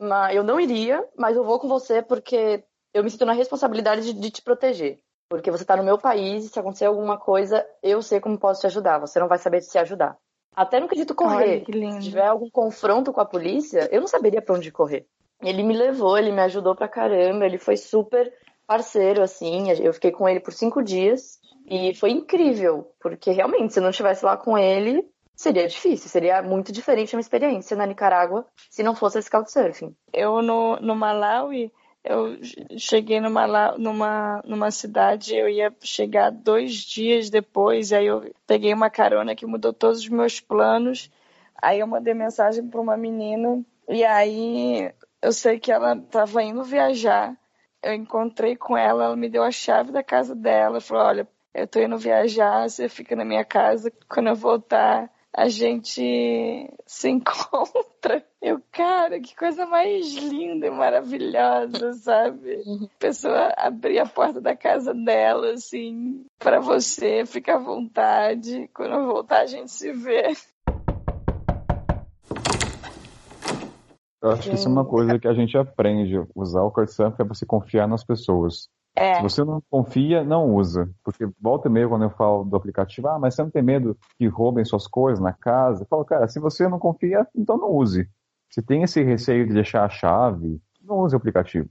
mas eu não iria, mas eu vou com você porque eu me sinto na responsabilidade de, de te proteger. Porque você está no meu país e se acontecer alguma coisa, eu sei como posso te ajudar. Você não vai saber se ajudar. Até no quesito correr. se tiver algum confronto com a polícia, eu não saberia para onde correr. Ele me levou, ele me ajudou pra caramba, ele foi super parceiro, assim. Eu fiquei com ele por cinco dias. E foi incrível, porque realmente, se eu não estivesse lá com ele, seria difícil, seria muito diferente a minha experiência na Nicarágua se não fosse esse Couchsurfing. Eu, no, no Malawi, eu cheguei numa, numa, numa cidade, eu ia chegar dois dias depois, aí eu peguei uma carona que mudou todos os meus planos. Aí eu mandei mensagem para uma menina, e aí eu sei que ela estava indo viajar. Eu encontrei com ela, ela me deu a chave da casa dela, falou: Olha, eu tô indo viajar, você fica na minha casa, quando eu voltar, a gente se encontra. Eu, cara, que coisa mais linda e maravilhosa, sabe? A pessoa abrir a porta da casa dela, assim, para você, fica à vontade. Quando eu voltar, a gente se vê. Eu acho que isso é uma coisa que a gente aprende. Usar o Couchsurfing é você confiar nas pessoas. É. Se você não confia, não usa. Porque volta e meia quando eu falo do aplicativo, ah, mas você não tem medo que roubem suas coisas na casa? Eu falo, cara, se você não confia, então não use. Se tem esse receio de deixar a chave, não use o aplicativo.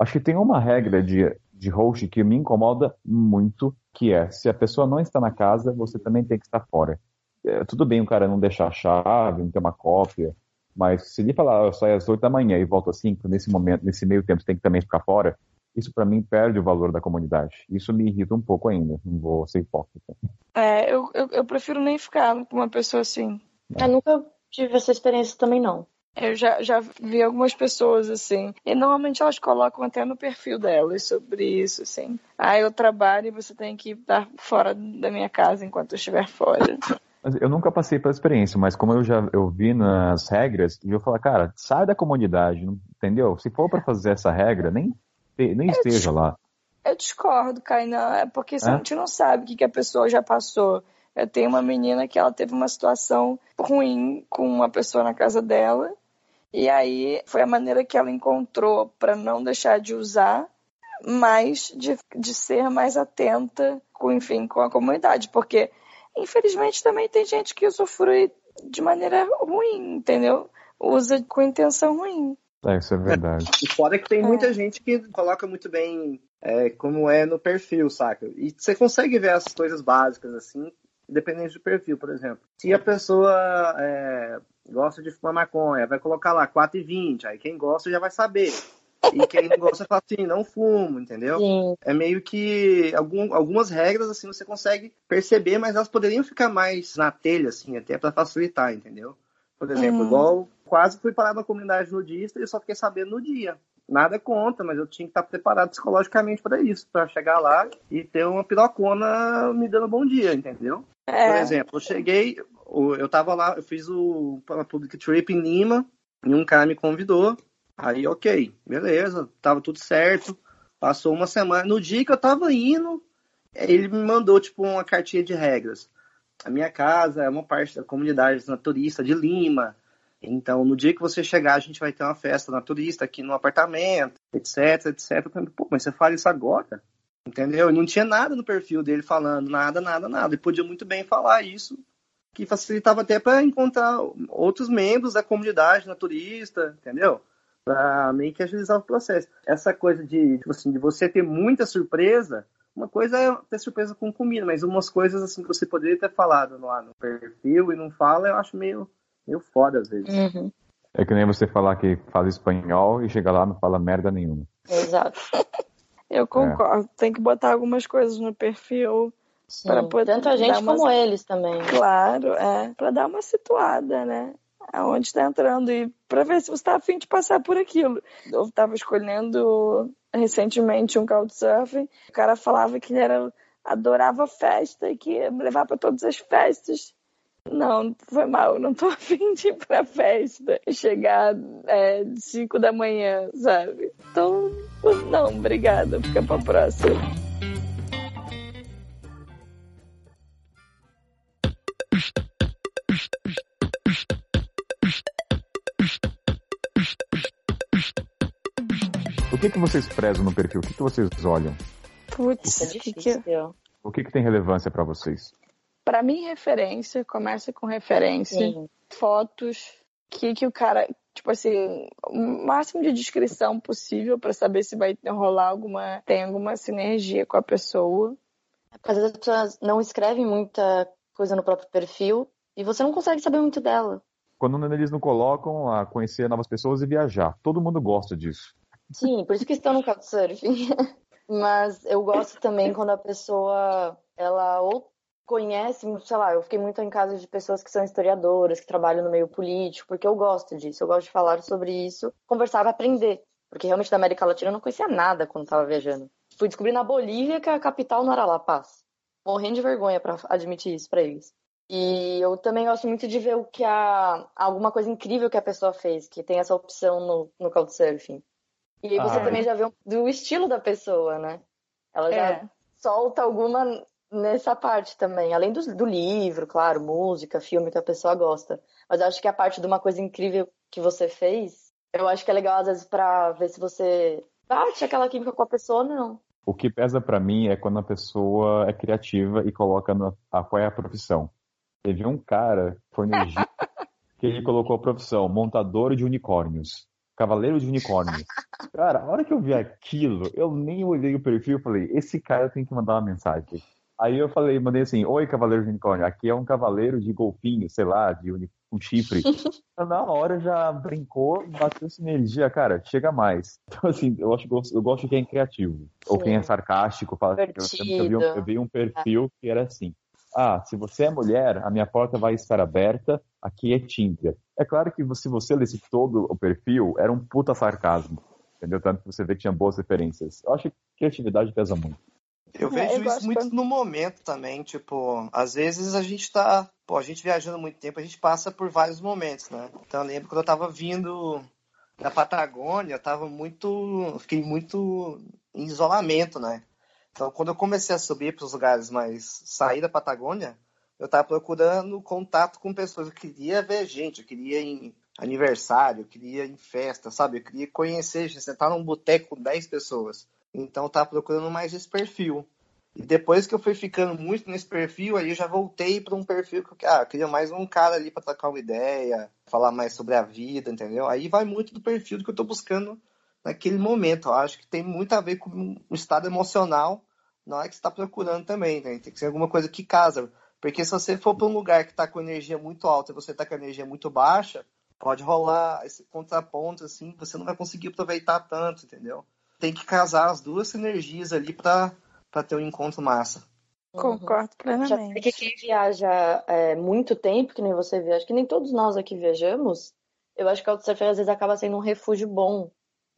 Acho que tem uma regra de, de host que me incomoda muito, que é, se a pessoa não está na casa, você também tem que estar fora. É, tudo bem o cara não deixar a chave, não ter uma cópia, mas se ele falar, eu saio às 8 da manhã e volto às 5, nesse momento, nesse meio tempo, você tem que também ficar fora, isso para mim perde o valor da comunidade. Isso me irrita um pouco ainda, não vou ser hipócrita. É, eu, eu, eu prefiro nem ficar com uma pessoa assim. Eu nunca tive essa experiência também, não. Eu já, já vi algumas pessoas assim, e normalmente elas colocam até no perfil delas sobre isso, assim. Ah, eu trabalho e você tem que estar fora da minha casa enquanto eu estiver fora. Eu nunca passei pela experiência, mas como eu já eu vi nas regras, eu falo, cara, sai da comunidade, entendeu? Se for para fazer essa regra, nem nem eu esteja lá. Eu discordo, Kainan, é porque é? a gente não sabe o que, que a pessoa já passou. Eu tenho uma menina que ela teve uma situação ruim com uma pessoa na casa dela, e aí foi a maneira que ela encontrou para não deixar de usar, mas de, de ser mais atenta com, enfim, com a comunidade, porque infelizmente também tem gente que usufrui de maneira ruim, entendeu? Usa com intenção ruim. É, isso é verdade. O foda é que tem É. muita gente que coloca muito bem é, como é no perfil, saca? E você consegue ver as coisas básicas, assim, dependendo do perfil, por exemplo. Se a pessoa é, gosta de fumar maconha, vai colocar lá 4,20, aí quem gosta já vai saber. E quem não gosta fala assim, não fumo, entendeu? Sim. É meio que algum, algumas regras, assim, você consegue perceber, mas elas poderiam ficar mais na telha, assim, até pra facilitar, entendeu? Por exemplo, Uhum. igual quase fui parar na comunidade nudista e eu só fiquei sabendo no dia. Nada contra, mas eu tinha que estar preparado psicologicamente para isso, para chegar lá e ter uma pirocona me dando bom dia, entendeu? Por É, exemplo, eu cheguei, eu tava lá, eu fiz o public trip em Lima, e um cara me convidou. Aí, ok, beleza, tava tudo certo. Passou uma semana. No dia que eu tava indo, ele me mandou, tipo, uma cartinha de regras. A minha casa é uma parte da comunidade naturista de Lima. Então, no dia que você chegar, a gente vai ter uma festa naturista aqui no apartamento, etc, etc. Pô, mas você fala isso agora? Entendeu? E não tinha nada no perfil dele falando nada, nada, nada. Ele podia muito bem falar isso, que facilitava até para encontrar outros membros da comunidade naturista, entendeu? Para meio que agilizar o processo. Essa coisa de, tipo assim, de você ter muita surpresa, uma coisa é ter surpresa com comida, mas umas coisas assim que você poderia ter falado lá no perfil e não fala, eu acho meio, meio foda às vezes. Uhum. É que nem você falar que fala espanhol e chega lá e não fala merda nenhuma. Exato. Eu concordo. Tem que botar algumas coisas no perfil. Pra poder Tanto a gente uma- como eles também. claro, é, para dar uma situada, né? Aonde está entrando e para ver se você está afim de passar por aquilo. Eu estava escolhendo recentemente um couchsurfing. O cara falava que ele era adorava festa e que ia me levar para todas as festas. Não, foi mal, não tô afim de ir pra festa e chegar é, 5 da manhã, sabe? Então, não, obrigada, fica pra próxima. O que, que vocês prezam no perfil? O que, que vocês olham? Putz, é que que... difícil. O que, que tem relevância pra vocês? Pra mim, referência, começa com referência. Sim. fotos que, que o cara, tipo assim, o máximo de descrição possível pra saber se vai rolar alguma, tem alguma sinergia com a pessoa. Às vezes as pessoas não escrevem muita coisa no próprio perfil e você não consegue saber muito dela. Quando eles não colocam a conhecer novas pessoas e viajar. Todo mundo gosta disso. Sim, por isso que estão no Couchsurfing. Mas eu gosto também quando a pessoa, ela ou conhece, sei lá, eu fiquei muito em casa de pessoas que são historiadoras, que trabalham no meio político, porque eu gosto disso, eu gosto de falar sobre isso, conversar e aprender. Porque realmente da América Latina eu não conhecia nada quando estava viajando. Fui descobrir na Bolívia que a capital não era La Paz. Morrendo de vergonha para admitir isso para eles. E eu também gosto muito de ver o que a alguma coisa incrível que a pessoa fez, que tem essa opção no, no Couchsurfing. E aí você Ah, também já vê um- do estilo da pessoa, né? Ela já É. solta alguma nessa parte também. Além do, do livro, claro, música, filme que a pessoa gosta. Mas acho que a parte de uma coisa incrível que você fez, eu acho que é legal às vezes pra ver se você bate aquela química com a pessoa ou não. O que pesa pra mim é quando a pessoa é criativa e coloca no, a, qual é a profissão. Teve um cara, foi no Egito, que ele colocou a profissão montador de unicórnios. Cavaleiro de unicórnios. Cara, a hora que eu vi aquilo, eu nem olhei o perfil e falei, esse cara tem que mandar uma mensagem. Aí eu falei, mandei assim, oi cavaleiro de unicórnio, aqui é um cavaleiro de golfinho, sei lá, de uni- um chifre. Na hora já brincou, bateu sinergia, cara, chega mais. Então assim, eu, acho, eu gosto de quem é criativo. Ou Sim. quem é sarcástico, fala assim, eu, eu, vi um, eu vi um perfil que era assim, ah, se você é mulher, a minha porta vai estar aberta, aqui é Tinder. É claro que se você lesse todo o perfil, era um puta sarcasmo. Entendeu? Tanto que você vê que tinha boas referências. Eu acho que criatividade pesa muito. Eu É, vejo eu isso muito quando- no momento também, tipo, às vezes a gente tá, pô, a gente viajando muito tempo, a gente passa por vários momentos, né? Então eu lembro quando eu tava vindo da Patagônia, eu tava muito, fiquei muito em isolamento, né? Então quando eu comecei a subir para os lugares mais sair da Patagônia, eu tava procurando contato com pessoas, eu queria ver gente, eu queria em aniversário, eu queria em festa, sabe? Eu queria conhecer, sentar num boteco com 10 pessoas. Então tava procurando mais esse perfil. E depois que eu fui ficando muito nesse perfil, aí eu já voltei para um perfil que ah, eu queria mais um cara ali para trocar uma ideia, falar mais sobre a vida, entendeu? Aí vai muito do perfil que eu estou buscando naquele momento. Eu acho que tem muito a ver com o estado emocional na hora que você está procurando também, né? Tem que ser alguma coisa que casa. Porque se você for para um lugar que está com energia muito alta e você está com energia muito baixa, pode rolar esse contraponto, assim, você não vai conseguir aproveitar tanto, entendeu? Tem que casar as duas energias ali para ter um encontro massa. Concordo plenamente. Porque quem viaja é, muito tempo, que nem você viaja, que nem todos nós aqui viajamos, eu acho que o Couchsurfing às vezes acaba sendo um refúgio bom.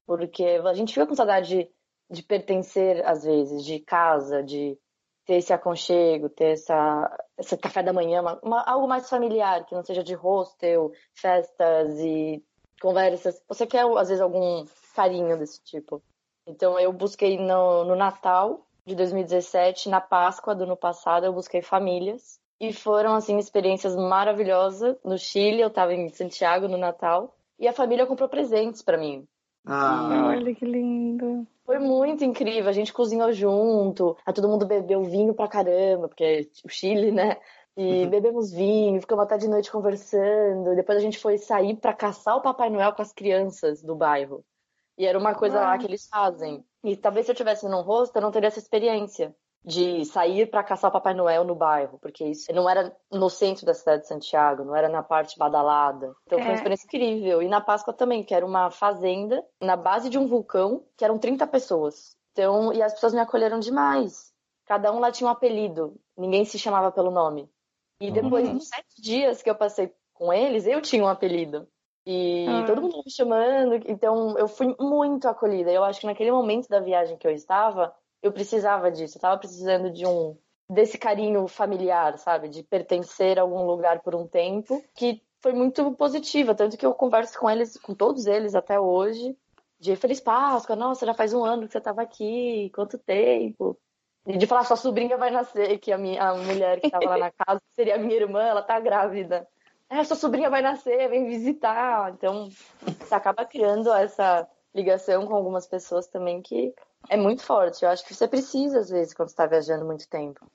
Porque a gente fica com saudade de, de pertencer, às vezes, de casa, de ter esse aconchego, ter essa, esse café da manhã, uma, uma, algo mais familiar, que não seja de hostel, festas e conversas. Você quer, às vezes, algum carinho desse tipo. Então, eu busquei no, no Natal de 2017, na Páscoa do ano passado, eu busquei famílias. E foram, assim, experiências maravilhosas. No Chile, eu estava em Santiago no Natal. E a família comprou presentes para mim. Ah, olha que lindo. Foi muito incrível. A gente cozinhou junto, a todo mundo bebeu vinho pra caramba, porque é o Chile, né? E uhum. bebemos vinho, ficamos até de noite conversando. Depois a gente foi sair para caçar o Papai Noel com as crianças do bairro. E era uma coisa ah. lá que eles fazem. E talvez se eu tivesse num rosto, eu não teria essa experiência de sair para caçar o Papai Noel no bairro, porque isso não era no centro da cidade de Santiago, não era na parte badalada. Então é. foi uma é. experiência incrível. E na Páscoa também, que era uma fazenda na base de um vulcão, que eram 30 pessoas. Então, e as pessoas me acolheram demais. Cada um lá tinha um apelido, ninguém se chamava pelo nome. E depois uhum. dos sete dias que eu passei com eles, eu tinha um apelido. E uhum. todo mundo me chamando, então eu fui muito acolhida. Eu acho que naquele momento da viagem que eu estava, eu precisava disso. Eu tava precisando de um desse carinho familiar, sabe, de pertencer a algum lugar por um tempo, que foi muito positiva, tanto que eu converso com eles, com todos eles até hoje, de Feliz Páscoa, nossa, já faz um ano que você estava aqui, quanto tempo. E de falar, sua sobrinha vai nascer, que a, minha, a mulher que estava lá na casa seria a minha irmã, ela tá grávida. É, sua sobrinha vai nascer, vem visitar. Então, você acaba criando essa ligação com algumas pessoas também que é muito forte. Eu acho que você precisa, às vezes, quando está viajando muito tempo.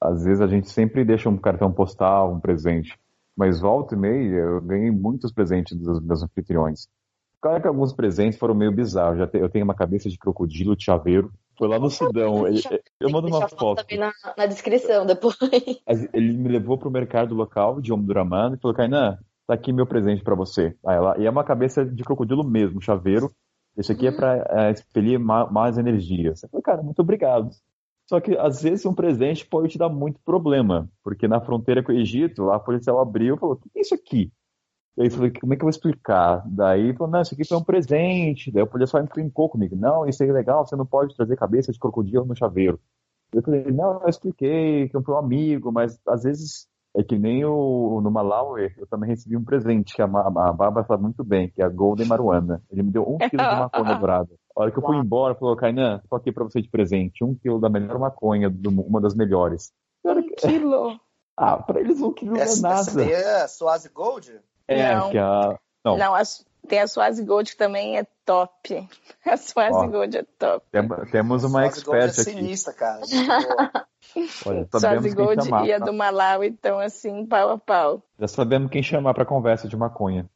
Às vezes a gente sempre deixa um cartão postal, um presente. Mas volta e meia, eu ganhei muitos presentes dos meus anfitriões. Claro que alguns presentes foram meio bizarros. Eu tenho uma cabeça de crocodilo de chaveiro. Foi lá no Sudão. Ele, eu mando uma foto. Também na, na descrição depois. Ele me levou para o mercado local de Omdurman e falou: Kainan, tá aqui meu presente para você. Aí ela, e é uma cabeça de crocodilo mesmo, chaveiro. Esse aqui é para é, expelir mais energia. Você falou, cara, muito obrigado. Só que às vezes um presente pode te dar muito problema, porque na fronteira com o Egito, a policial abriu e falou: o que é isso aqui? Daí eu falei, como é que eu vou explicar? Daí falou, não, isso aqui foi um presente. Daí o policial brincou comigo, não, isso é legal, você não pode trazer cabeça de crocodilo no chaveiro. Eu falei, não, eu expliquei que eu fui um amigo, mas às vezes é que nem o, no Malawi, eu também recebi um presente que a, a Bárbara sabe muito bem, que é a Golden Maruana. Ele me deu um quilo de maconha dourada. A hora que eu fui embora, falou, Kainan, tô aqui pra você de presente. Um quilo da melhor maconha, do, uma das melhores. Um quilo? Ah, pra eles um quilo essa, não é nada. Essa é a Suazi Gold? É, não. que a... Não, não a, tem a Suazi Gold que também é top. A Suazi Gold é top. Tem, temos uma expert é aqui. sinistra, cara. Olha, Suazi Gold chamar, e a tá? do Malawi estão assim, pau a pau. Já sabemos quem chamar para conversa de maconha.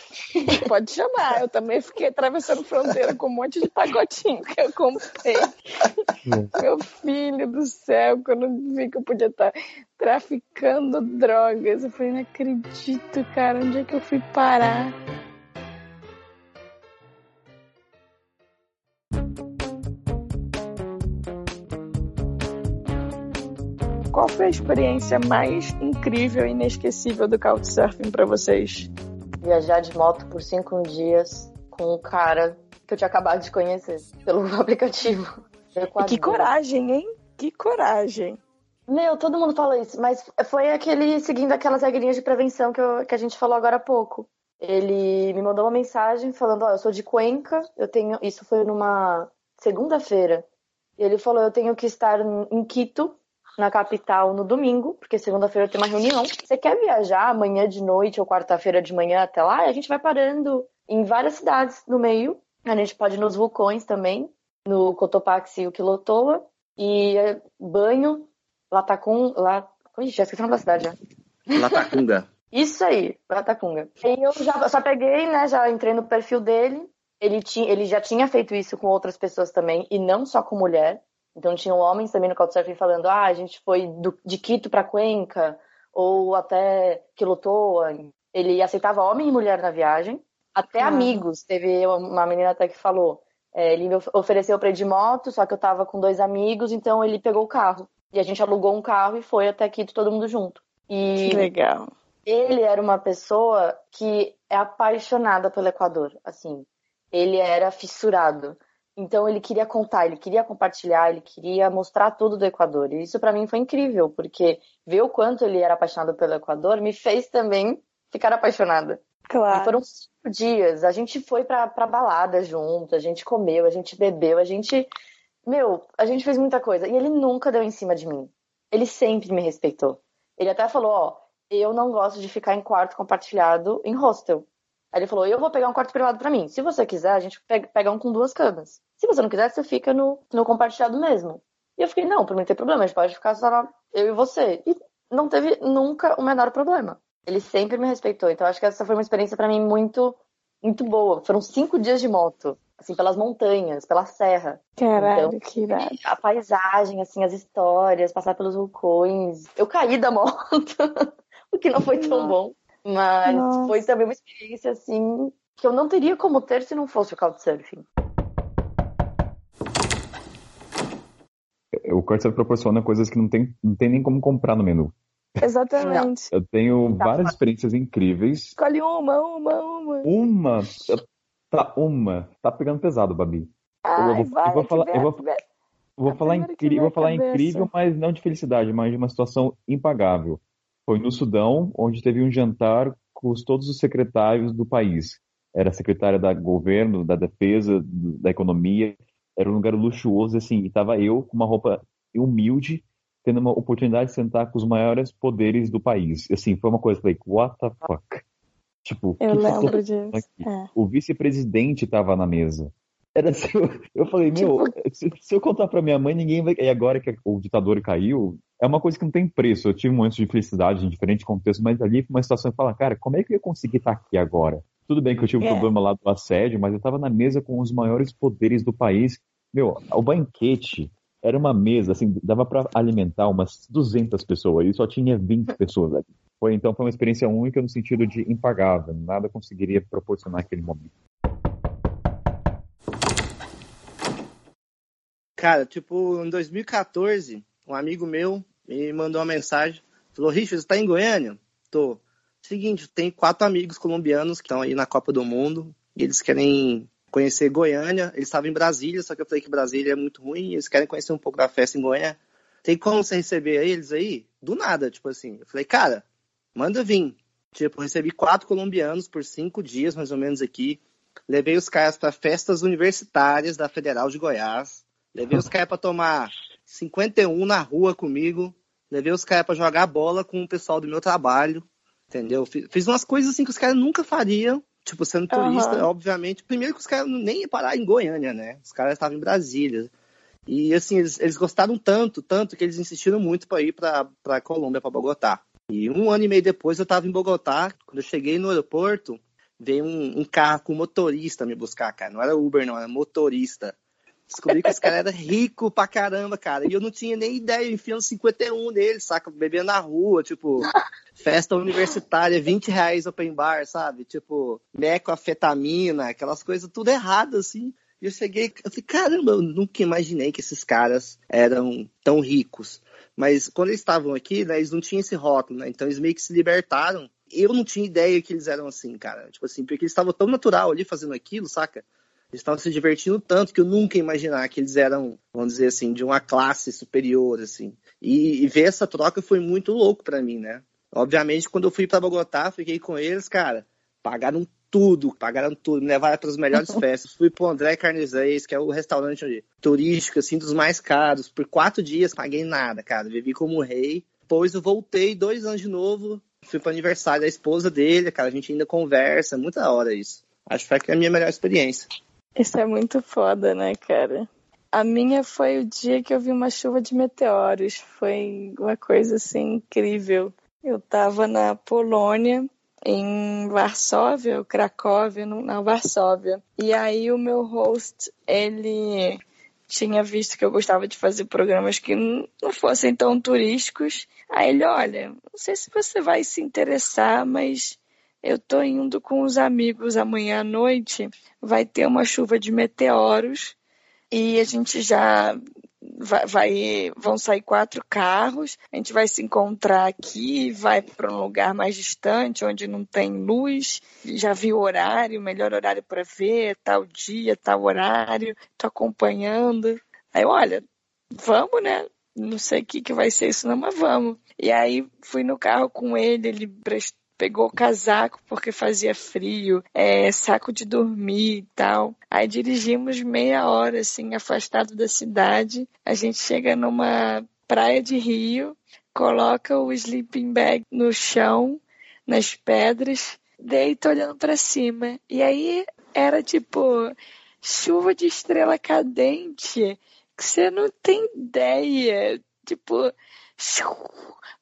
Pode chamar, eu também fiquei atravessando fronteira com um monte de pacotinho que eu comprei. Meu filho do céu, quando eu vi que eu podia estar traficando drogas, eu falei, não acredito, cara, onde é que eu fui parar? Qual foi a experiência mais incrível e inesquecível do Couchsurfing para vocês? Viajar de moto por cinco dias com um cara que eu tinha acabado de conhecer pelo aplicativo. Que coragem, hein? Que coragem. Meu, todo mundo fala isso, mas foi aquele seguindo aquelas regrinhas de prevenção que, eu, que a gente falou agora há pouco. Ele me mandou uma mensagem falando: Ó, oh, eu sou de Cuenca, eu tenho. Isso foi numa segunda-feira. Ele falou: eu tenho que estar em Quito na capital no domingo, porque segunda-feira tem uma reunião. Você quer viajar amanhã de noite ou quarta-feira de manhã até lá? A gente vai parando em várias cidades no meio A gente pode ir nos vulcões também, no Cotopaxi e o Quilotoa. E é banho, Latacum... La... Ixi, já esqueci o nome da cidade já. Latacunga. Isso aí, Latacunga. E eu já só peguei, né? Já entrei no perfil dele. Ele, tinha, ele já tinha feito isso com outras pessoas também, e não só com mulher. Então tinham homens também no Couchsurfing falando, ah, a gente foi do, de Quito para Cuenca, ou até Quilotoa. Ele aceitava homem e mulher na viagem, até amigos. Teve uma menina até que falou, é, ele me ofereceu para ir de moto, só que eu tava com dois amigos, então ele pegou o carro. E a gente alugou um carro e foi até Quito todo mundo junto. E Que legal. ele era uma pessoa que é apaixonada pelo Equador, assim. Ele era fissurado. Então ele queria contar, ele queria compartilhar, ele queria mostrar tudo do Equador. E isso para mim foi incrível, porque ver o quanto ele era apaixonado pelo Equador me fez também ficar apaixonada. E Claro. foram cinco dias. A gente foi pra, pra balada junto, a gente comeu, a gente bebeu, a gente. Meu, a gente fez muita coisa. E ele nunca deu em cima de mim. Ele sempre me respeitou. Ele até falou: Ó, eu não gosto de ficar em quarto compartilhado em hostel. Aí ele falou: Eu vou pegar um quarto privado pra mim. Se você quiser, a gente pega, um com duas camas. Se você não quiser, você fica no, no compartilhado mesmo. E eu fiquei: Não, pra mim não tem problema, a gente pode ficar só eu e você. E não teve nunca o menor problema. Ele sempre me respeitou. Então acho que essa foi uma experiência pra mim muito, muito boa. Foram cinco dias de moto, assim, pelas montanhas, pela serra. Caralho, Então, que irado. A paisagem, assim, as histórias, passar pelos vulcões. Eu caí da moto, o que não foi tão bom. Mas Nossa. foi também uma experiência, assim, que eu não teria como ter se não fosse o Couchsurfing. O Couchsurfing proporciona coisas que não tem, não tem nem como comprar no menu. Exatamente. Eu tenho Tá várias experiências incríveis. Escolhe uma, uma, uma. Uma, tá, uma, tá pegando pesado, Babi. Ai, vou- vai, eu vou falar- eu vou- Vou A falar, incri- vou falar cabeça. incrível, mas não de felicidade, mas de uma situação impagável. Foi no Sudão, onde teve um jantar com os- todos os secretários do país. Era a secretária da governo, da defesa, da economia. Era um lugar luxuoso, assim, e tava eu com uma roupa humilde, tendo uma oportunidade de sentar com os maiores poderes do país. Assim, foi uma coisa, falei, what the fuck? Tipo, Eu lembro disso. É. O vice-presidente estava na mesa. Era assim, eu, eu falei, meu, se, se eu contar pra minha mãe, ninguém vai. E agora que o ditador caiu, é uma coisa que não tem preço. Eu tive momentos de felicidade em diferentes contextos, mas ali foi uma situação que fala, cara, como é que eu ia conseguir estar aqui agora? Tudo bem que eu tive um É. problema lá do assédio, mas eu estava na mesa com os maiores poderes do país. Meu, o banquete era uma mesa, assim, dava para alimentar umas 200 pessoas e só tinha 20 pessoas ali. Foi, então foi uma experiência única no sentido de impagável. Nada conseguiria proporcionar aquele momento. Cara, tipo, em 2014, um amigo meu me mandou uma mensagem. Falou, Richard, você tá em Goiânia? Tô. Seguinte, tem quatro amigos colombianos que estão aí na Copa do Mundo e eles querem conhecer Goiânia. Eles estavam em Brasília, só que eu falei que Brasília é muito ruim eles querem conhecer um pouco da festa em Goiânia. Tem como você receber eles aí? Do nada, tipo assim. Eu falei, cara, manda vir. Tipo, recebi quatro colombianos por cinco dias, mais ou menos, aqui. Levei os caras para festas universitárias da Federal de Goiás. Levei os caras para tomar 51 na rua comigo. Levei os caras para jogar bola com o pessoal do meu trabalho. Entendeu? Fiz umas coisas assim que os caras nunca fariam. Tipo, sendo turista, Aham. obviamente. Primeiro que os caras nem iam parar em Goiânia, né? Os caras estavam em Brasília. E assim, eles, eles gostaram tanto, tanto, que eles insistiram muito para ir para Colômbia, para Bogotá. E um ano e meio depois eu estava em Bogotá. Quando eu cheguei no aeroporto, veio um, um carro com motorista me buscar, cara. Não era Uber, não, era motorista. Descobri que esse cara era rico pra caramba, cara. E eu não tinha nem ideia, enfiando 51 dele, saca? Bebendo na rua, tipo, festa universitária, 20 reais open bar, sabe? Tipo, mecoafetamina, aquelas coisas tudo errado, assim. E eu cheguei, eu falei, caramba, eu nunca imaginei que esses caras eram tão ricos. Mas quando eles estavam aqui, né, eles não tinham esse rótulo, né? Então eles meio que se libertaram. Eu não tinha ideia que eles eram assim, cara. Tipo assim, porque eles estavam tão natural ali fazendo aquilo, saca? Eles estavam se divertindo tanto que eu nunca ia imaginar que eles eram, vamos dizer assim, de uma classe superior, assim. E, e ver essa troca foi muito louco pra mim, né? Obviamente, quando eu fui pra Bogotá, fiquei com eles, cara, pagaram tudo, pagaram tudo, me levaram para as melhores festas. Fui pro André Carnezais, que é o restaurante turístico, assim, dos mais caros. Por quatro dias, paguei nada, cara. Vivi como rei. Depois eu voltei dois anos de novo. Fui pro aniversário da esposa dele, cara. A gente ainda conversa. Muito da hora isso. Acho que foi a minha melhor experiência. Isso é muito foda, né, cara? A minha foi o dia que eu vi uma chuva de meteoros. Foi uma coisa assim incrível. Eu tava na Polônia, em Varsóvia, Cracóvia, na Varsóvia. E aí o meu host, ele tinha visto que eu gostava de fazer programas que não fossem tão turísticos. Aí ele, olha, não sei se você vai se interessar, mas eu tô indo com os amigos amanhã à noite. Vai ter uma chuva de meteoros e a gente já vai, vai, vão sair quatro carros. A gente vai se encontrar aqui, vai para um lugar mais distante, onde não tem luz. Já vi o horário, melhor horário para ver, tal dia, tal horário. Tô acompanhando. Aí, olha, vamos, né? Não sei o que, que vai ser isso, não, mas vamos. E aí fui no carro com ele, ele prestou pegou casaco porque fazia frio, é, saco de dormir e tal. Aí dirigimos meia hora, assim, afastado da cidade. A gente chega numa praia de rio, coloca o sleeping bag no chão, nas pedras, deita olhando para cima. E aí era tipo chuva de estrela cadente, que você não tem ideia. Tipo,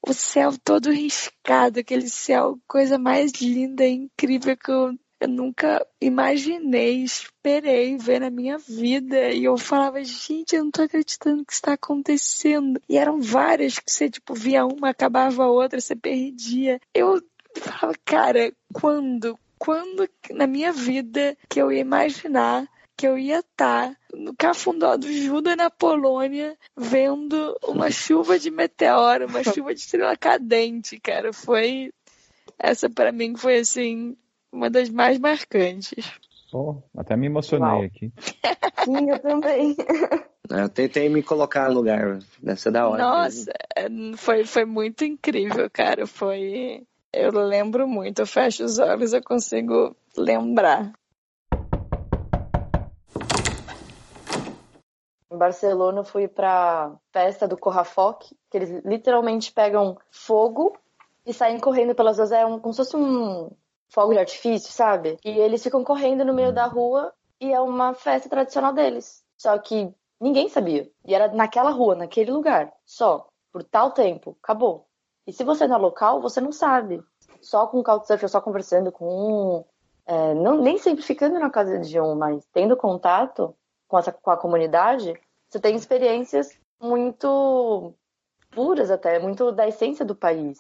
o céu todo riscado, aquele céu, coisa mais linda e incrível que eu, eu nunca imaginei, esperei ver na minha vida. E eu falava, gente, eu não tô acreditando que está acontecendo. E eram várias que você, tipo, via uma, acabava a outra, você perdia. Eu falava, cara, quando? Quando na minha vida que eu ia imaginar que eu ia estar no cafundó do Juda na Polônia vendo uma chuva de meteoro, uma chuva de estrela cadente, cara. Foi essa para mim foi assim uma das mais marcantes. Oh, até me emocionei Uau. aqui. Sim, eu também. Eu tentei me colocar no lugar, deve ser da hora. Nossa, mesmo. É, foi, foi muito incrível, cara. Foi. Eu lembro muito, eu fecho os olhos, eu consigo lembrar. Em Barcelona, eu fui pra festa do Corrafoc, que eles literalmente pegam fogo e saem correndo pelas ruas. É um, como se fosse um fogo de artifício, sabe? E eles ficam correndo no meio da rua e é uma festa tradicional deles. Só que ninguém sabia. E era naquela rua, naquele lugar. Só. Por tal tempo. Acabou. E se você não é local, você não sabe. Só com o Couchsurfing, só conversando com um. É, não, nem sempre ficando na casa de um, mas tendo contato, com, essa, com a comunidade, você tem experiências muito puras até, muito da essência do país.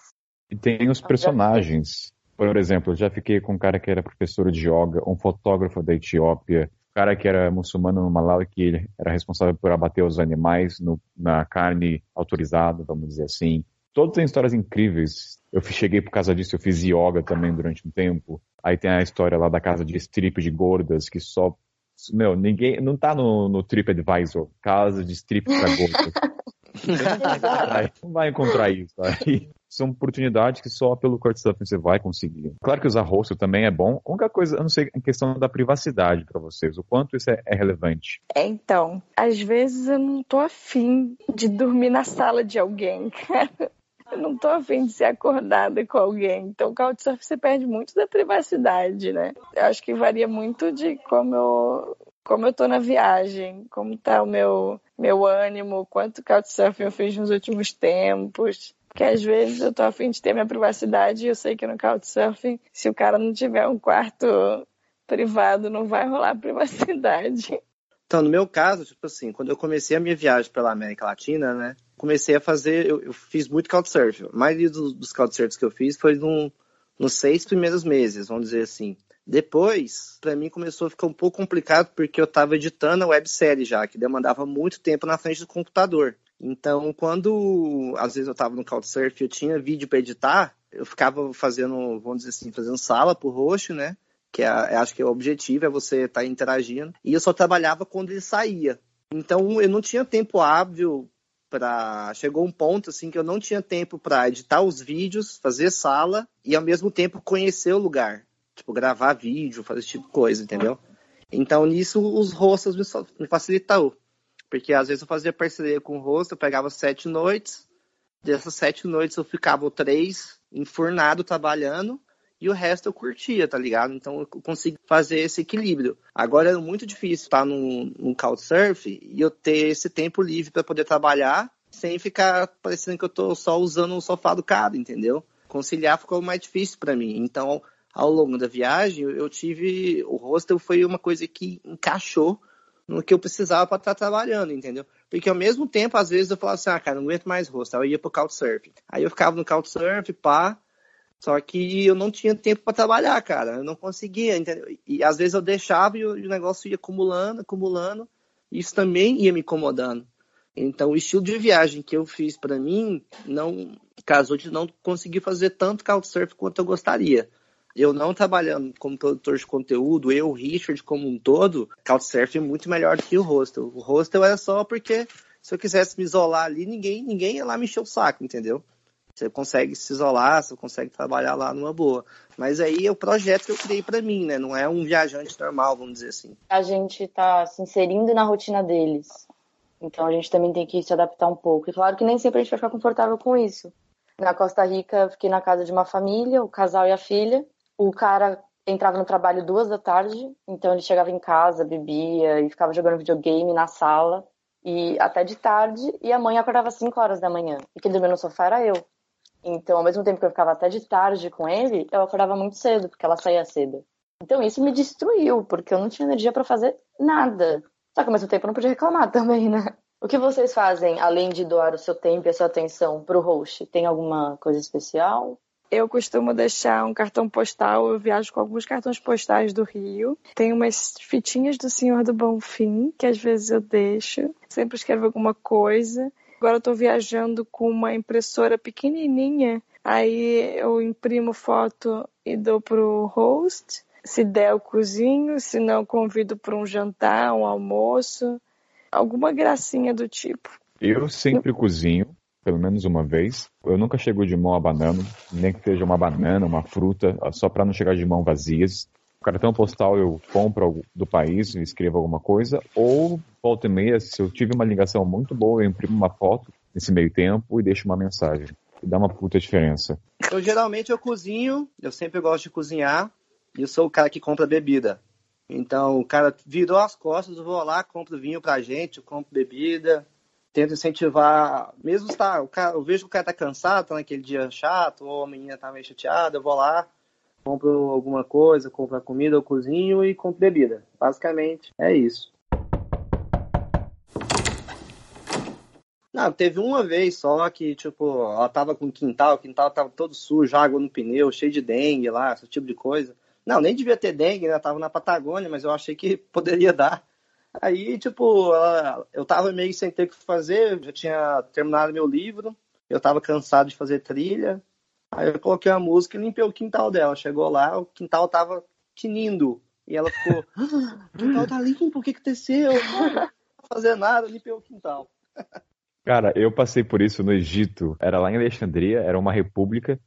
E tem os personagens. Por exemplo, eu já fiquei com um cara que era professor de yoga, um fotógrafo da Etiópia, um cara que era muçulmano no Malawi, que ele era responsável por abater os animais no, na carne autorizada, vamos dizer assim. Todos têm histórias incríveis. Eu cheguei por causa disso, eu fiz yoga também durante um tempo. Aí tem a história lá da casa de strip de gordas, que só meu, ninguém. Não tá no, no TripAdvisor, casa de strip pra gordo. não vai encontrar isso. Aí são oportunidades que só pelo Couchsurfing você vai conseguir. Claro que usar hostel também é bom. A única coisa, eu não sei, em questão da privacidade para vocês, o quanto isso é, é, relevante. É, então, às vezes eu não tô afim de dormir na sala de alguém, cara. Eu não tô afim de ser acordada com alguém. Então, o Couchsurfing você perde muito da privacidade, né? Eu acho que varia muito de como eu, como eu tô na viagem, como tá o meu, meu ânimo, quanto Couchsurfing eu fiz nos últimos tempos. Porque às vezes eu tô afim de ter minha privacidade e eu sei que no Couchsurfing, se o cara não tiver um quarto privado, não vai rolar privacidade. Então, no meu caso, tipo assim, quando eu comecei a minha viagem pela América Latina, né, comecei a fazer, eu, eu fiz muito Couchsurfing. A maioria dos, dos Couchsurfings que eu fiz foi num, nos seis primeiros meses, vamos dizer assim. Depois, para mim começou a ficar um pouco complicado porque eu estava editando a websérie já, que demandava muito tempo na frente do computador. Então, quando às vezes eu estava no Couchsurfing, eu tinha vídeo para editar, eu ficava fazendo, vamos dizer assim, fazendo sala pro roxo, né? que é, acho que é o objetivo, é você estar tá interagindo. E eu só trabalhava quando ele saía. Então eu não tinha tempo hábil para chegou um ponto assim que eu não tinha tempo para editar os vídeos, fazer sala e ao mesmo tempo conhecer o lugar, tipo gravar vídeo, fazer esse tipo de coisa, entendeu? Então nisso os rostos me, facilitou, porque às vezes eu fazia parceria com o rosto, eu pegava sete noites, dessas sete noites eu ficava três enfurnado trabalhando e o resto eu curtia, tá ligado? Então eu consegui fazer esse equilíbrio. Agora é muito difícil estar no, no Couchsurf e eu ter esse tempo livre para poder trabalhar sem ficar parecendo que eu tô só usando o sofá do cara, entendeu? Conciliar ficou mais difícil para mim. Então, ao longo da viagem, eu tive. O hostel foi uma coisa que encaixou no que eu precisava para estar tá trabalhando, entendeu? Porque ao mesmo tempo, às vezes eu falava assim, ah, cara, não aguento mais hostel. Aí eu ia pro Couchsurf. Aí eu ficava no Couchsurf, pá. Só que eu não tinha tempo para trabalhar, cara. Eu não conseguia, entendeu? E às vezes eu deixava e o negócio ia acumulando, acumulando. Isso também ia me incomodando. Então, o estilo de viagem que eu fiz para mim não casou de não conseguir fazer tanto couchsurf quanto eu gostaria. Eu não trabalhando como produtor de conteúdo, eu, Richard, como um todo, couchsurf é muito melhor do que o hostel. O hostel era só porque se eu quisesse me isolar ali, ninguém, ninguém ia lá me encher o saco, entendeu? Você consegue se isolar, você consegue trabalhar lá numa boa. Mas aí é o projeto que eu criei para mim, né? Não é um viajante normal, vamos dizer assim. A gente tá se inserindo na rotina deles. Então a gente também tem que se adaptar um pouco. E claro que nem sempre a gente vai ficar confortável com isso. Na Costa Rica, fiquei na casa de uma família, o casal e a filha. O cara entrava no trabalho duas da tarde, então ele chegava em casa, bebia e ficava jogando videogame na sala e até de tarde. E a mãe acordava às 5 horas da manhã. E quem dormia no sofá era eu. Então, ao mesmo tempo que eu ficava até de tarde com ele, eu acordava muito cedo, porque ela saía cedo. Então, isso me destruiu, porque eu não tinha energia para fazer nada. Só que ao mesmo tempo eu não podia reclamar também, né? O que vocês fazem, além de doar o seu tempo e a sua atenção para o host? Tem alguma coisa especial? Eu costumo deixar um cartão postal, eu viajo com alguns cartões postais do Rio. Tem umas fitinhas do Senhor do Bonfim, que às vezes eu deixo. Sempre escrevo alguma coisa. Agora eu tô viajando com uma impressora pequenininha. Aí eu imprimo foto e dou pro host. Se der, eu cozinho, se não, convido para um jantar, um almoço, alguma gracinha do tipo. Eu sempre cozinho, pelo menos uma vez. Eu nunca chego de mão a banana, nem que seja uma banana, uma fruta, só para não chegar de mão vazias. Cartão postal eu compro do país, escrevo alguma coisa, ou volta e meia, se eu tive uma ligação muito boa, eu imprimo uma foto nesse meio tempo e deixo uma mensagem. E dá uma puta diferença. Eu geralmente eu cozinho, eu sempre gosto de cozinhar, e eu sou o cara que compra bebida. Então, o cara virou as costas, eu vou lá, compro vinho pra gente, eu compro bebida, tento incentivar, mesmo tá, o cara, eu vejo que o cara tá cansado, tá naquele dia chato, ou a menina tá meio chateada, eu vou lá, compro alguma coisa, compro comida, eu cozinho e compro bebida. Basicamente, é isso. Não, teve uma vez só que, tipo, ela tava com quintal, o quintal tava todo sujo, água no pneu, cheio de dengue lá, esse tipo de coisa. Não, nem devia ter dengue, né? Tava na Patagônia, mas eu achei que poderia dar. Aí, tipo, eu tava meio sem ter o que fazer, já tinha terminado meu livro, eu tava cansado de fazer trilha. Aí eu coloquei uma música e limpei o quintal dela. Chegou lá, o quintal tava tinindo. E ela ficou, ah, o quintal tá limpo, o que aconteceu? Não fazer nada, limpei o quintal. Cara, eu passei por isso no Egito. Era lá em Alexandria, era uma república.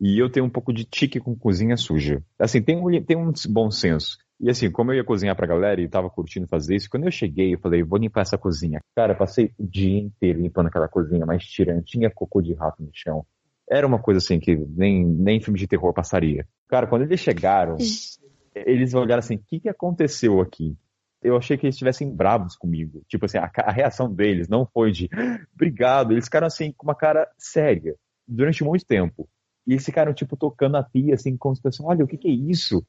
E eu tenho um pouco de tique com cozinha suja. Assim, tem um, tem um bom senso. E assim, como eu ia cozinhar pra galera e tava curtindo fazer isso, quando eu cheguei, eu falei, vou limpar essa cozinha. Cara, passei o dia inteiro limpando aquela cozinha, mas tirando, tinha cocô de rato no chão. Era uma coisa assim que nem, nem filme de terror passaria. Cara, quando eles chegaram, eles olharam assim, o que, que aconteceu aqui? Eu achei que eles estivessem bravos comigo. Tipo assim, a, a reação deles não foi de obrigado. Eles ficaram assim, com uma cara séria, durante muito tempo. E eles ficaram, tipo, tocando a pia, assim, como se fosse, olha, o que, que é isso?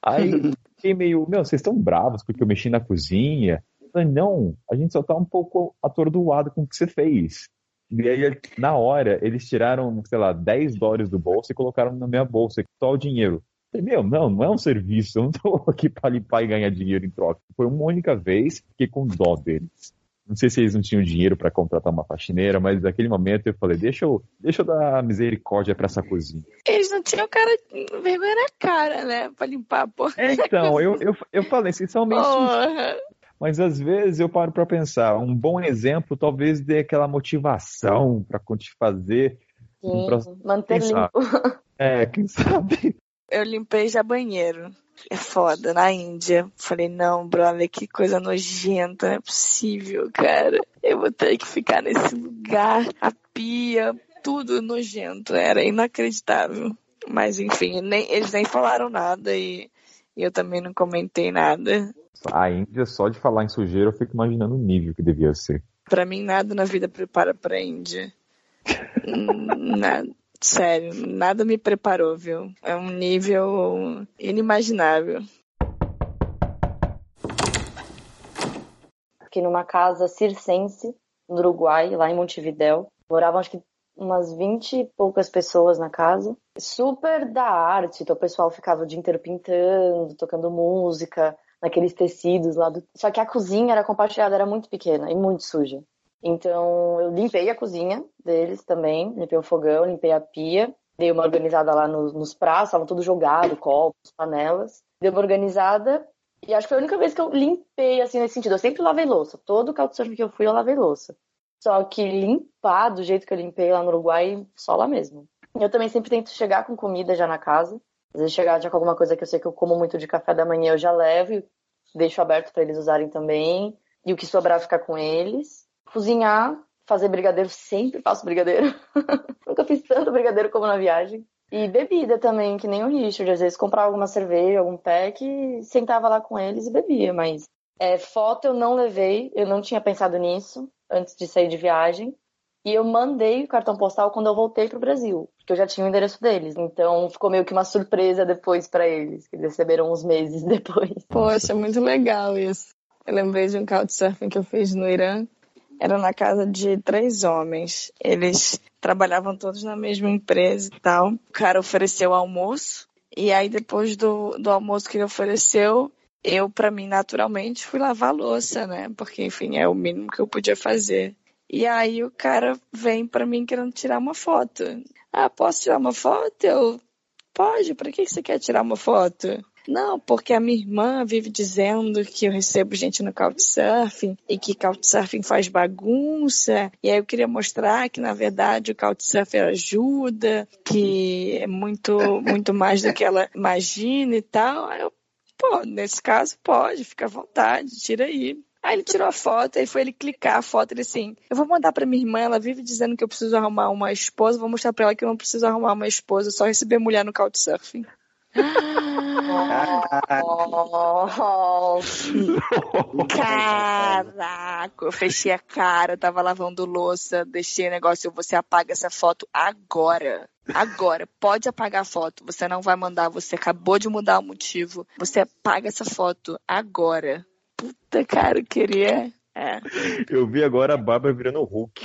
Aí fiquei meio, meu, vocês estão bravos porque eu mexi na cozinha? Eu falei, não, a gente só tá um pouco atordoado com o que você fez. E aí, na hora, eles tiraram, sei lá, 10 dólares do bolso e colocaram na minha bolsa, só o dinheiro. Meu, não, não é um serviço, eu não tô aqui para limpar e ganhar dinheiro em troca. Foi uma única vez, fiquei com dó deles. Não sei se eles não tinham dinheiro para contratar uma faxineira, mas naquele momento eu falei, deixa eu, deixa eu dar misericórdia para essa cozinha. Eles não tinham cara, vergonha na cara, né? Pra limpar a porra. É, então, eu, eu, eu falei, vocês são meio Mas às vezes eu paro para pensar, um bom exemplo talvez dê aquela motivação para fazer. Sim, pra... manter limpo. É, quem sabe? Eu limpei já banheiro é foda, na Índia. Falei, não, brother, que coisa nojenta, não é possível, cara. Eu vou ter que ficar nesse lugar, a pia, tudo nojento, era inacreditável. Mas enfim, nem, eles nem falaram nada e, e eu também não comentei nada. A Índia, só de falar em sujeira, eu fico imaginando o nível que devia ser. Pra mim, nada na vida prepara pra Índia. nada, sério, nada me preparou, viu? É um nível inimaginável. Fiquei numa casa circense, no Uruguai, lá em Montevidéu. Moravam, acho que, umas 20 e poucas pessoas na casa. Super da arte, então o pessoal ficava o dia inteiro pintando, tocando música, naqueles tecidos lá do... Só que a cozinha era compartilhada, era muito pequena e muito suja. Então eu limpei a cozinha deles também, limpei o fogão, limpei a pia, dei uma organizada lá nos, nos pratos, estavam tudo jogado, copos, panelas. Dei uma organizada e acho que foi a única vez que eu limpei, assim, nesse sentido. Eu sempre lavei louça. Todo couchsurfing que eu fui, eu lavei louça. Só que limpar do jeito que eu limpei lá no Uruguai, só lá mesmo. Eu também sempre tento chegar com comida já na casa. Às vezes chegar já com alguma coisa que eu sei que eu como muito de café da manhã, eu já levo e deixo aberto para eles usarem também. E o que sobrar ficar com eles. Cozinhar, fazer brigadeiro, sempre faço brigadeiro. Nunca fiz tanto brigadeiro como na viagem. E bebida também, que nem o Richard. Às vezes comprava alguma cerveja, algum pack e sentava lá com eles e bebia. Mas é, foto eu não levei, eu não tinha pensado nisso antes de sair de viagem. E eu mandei o cartão postal quando eu voltei pro Brasil, porque eu já tinha o endereço deles. Então ficou meio que uma surpresa depois para eles, que eles receberam uns meses depois. Poxa, muito legal isso. Eu lembrei de um couchsurfing que eu fiz no Irã. Era na casa de três homens. Eles trabalhavam todos na mesma empresa e tal. O cara ofereceu almoço. E aí, depois do, do almoço que ele ofereceu, eu, para mim, naturalmente, fui lavar a louça, né? Porque, enfim, é o mínimo que eu podia fazer. E aí o cara vem para mim querendo tirar uma foto. Ah, posso tirar uma foto? Eu, pode, para que você quer tirar uma foto? Não, porque a minha irmã vive dizendo que eu recebo gente no Couchsurfing e que Couchsurfing faz bagunça. E aí eu queria mostrar que, na verdade, o Couchsurfing ajuda, que é muito, muito mais do que ela imagina e tal. Aí eu, pô, nesse caso pode, fica à vontade, tira aí. Aí ele tirou a foto, aí foi ele clicar a foto, ele assim, eu vou mandar pra minha irmã, ela vive dizendo que eu preciso arrumar uma esposa, vou mostrar pra ela que eu não preciso arrumar uma esposa, só receber mulher no Couchsurfing. Caraca, eu fechei a cara, tava lavando louça, deixei o negócio, você apaga essa foto agora. Agora, pode apagar a foto. Você não vai mandar, você acabou de mudar o motivo. Você apaga essa foto agora. Puta, cara, eu queria. É. Eu vi agora a Bárbara virando o Hulk.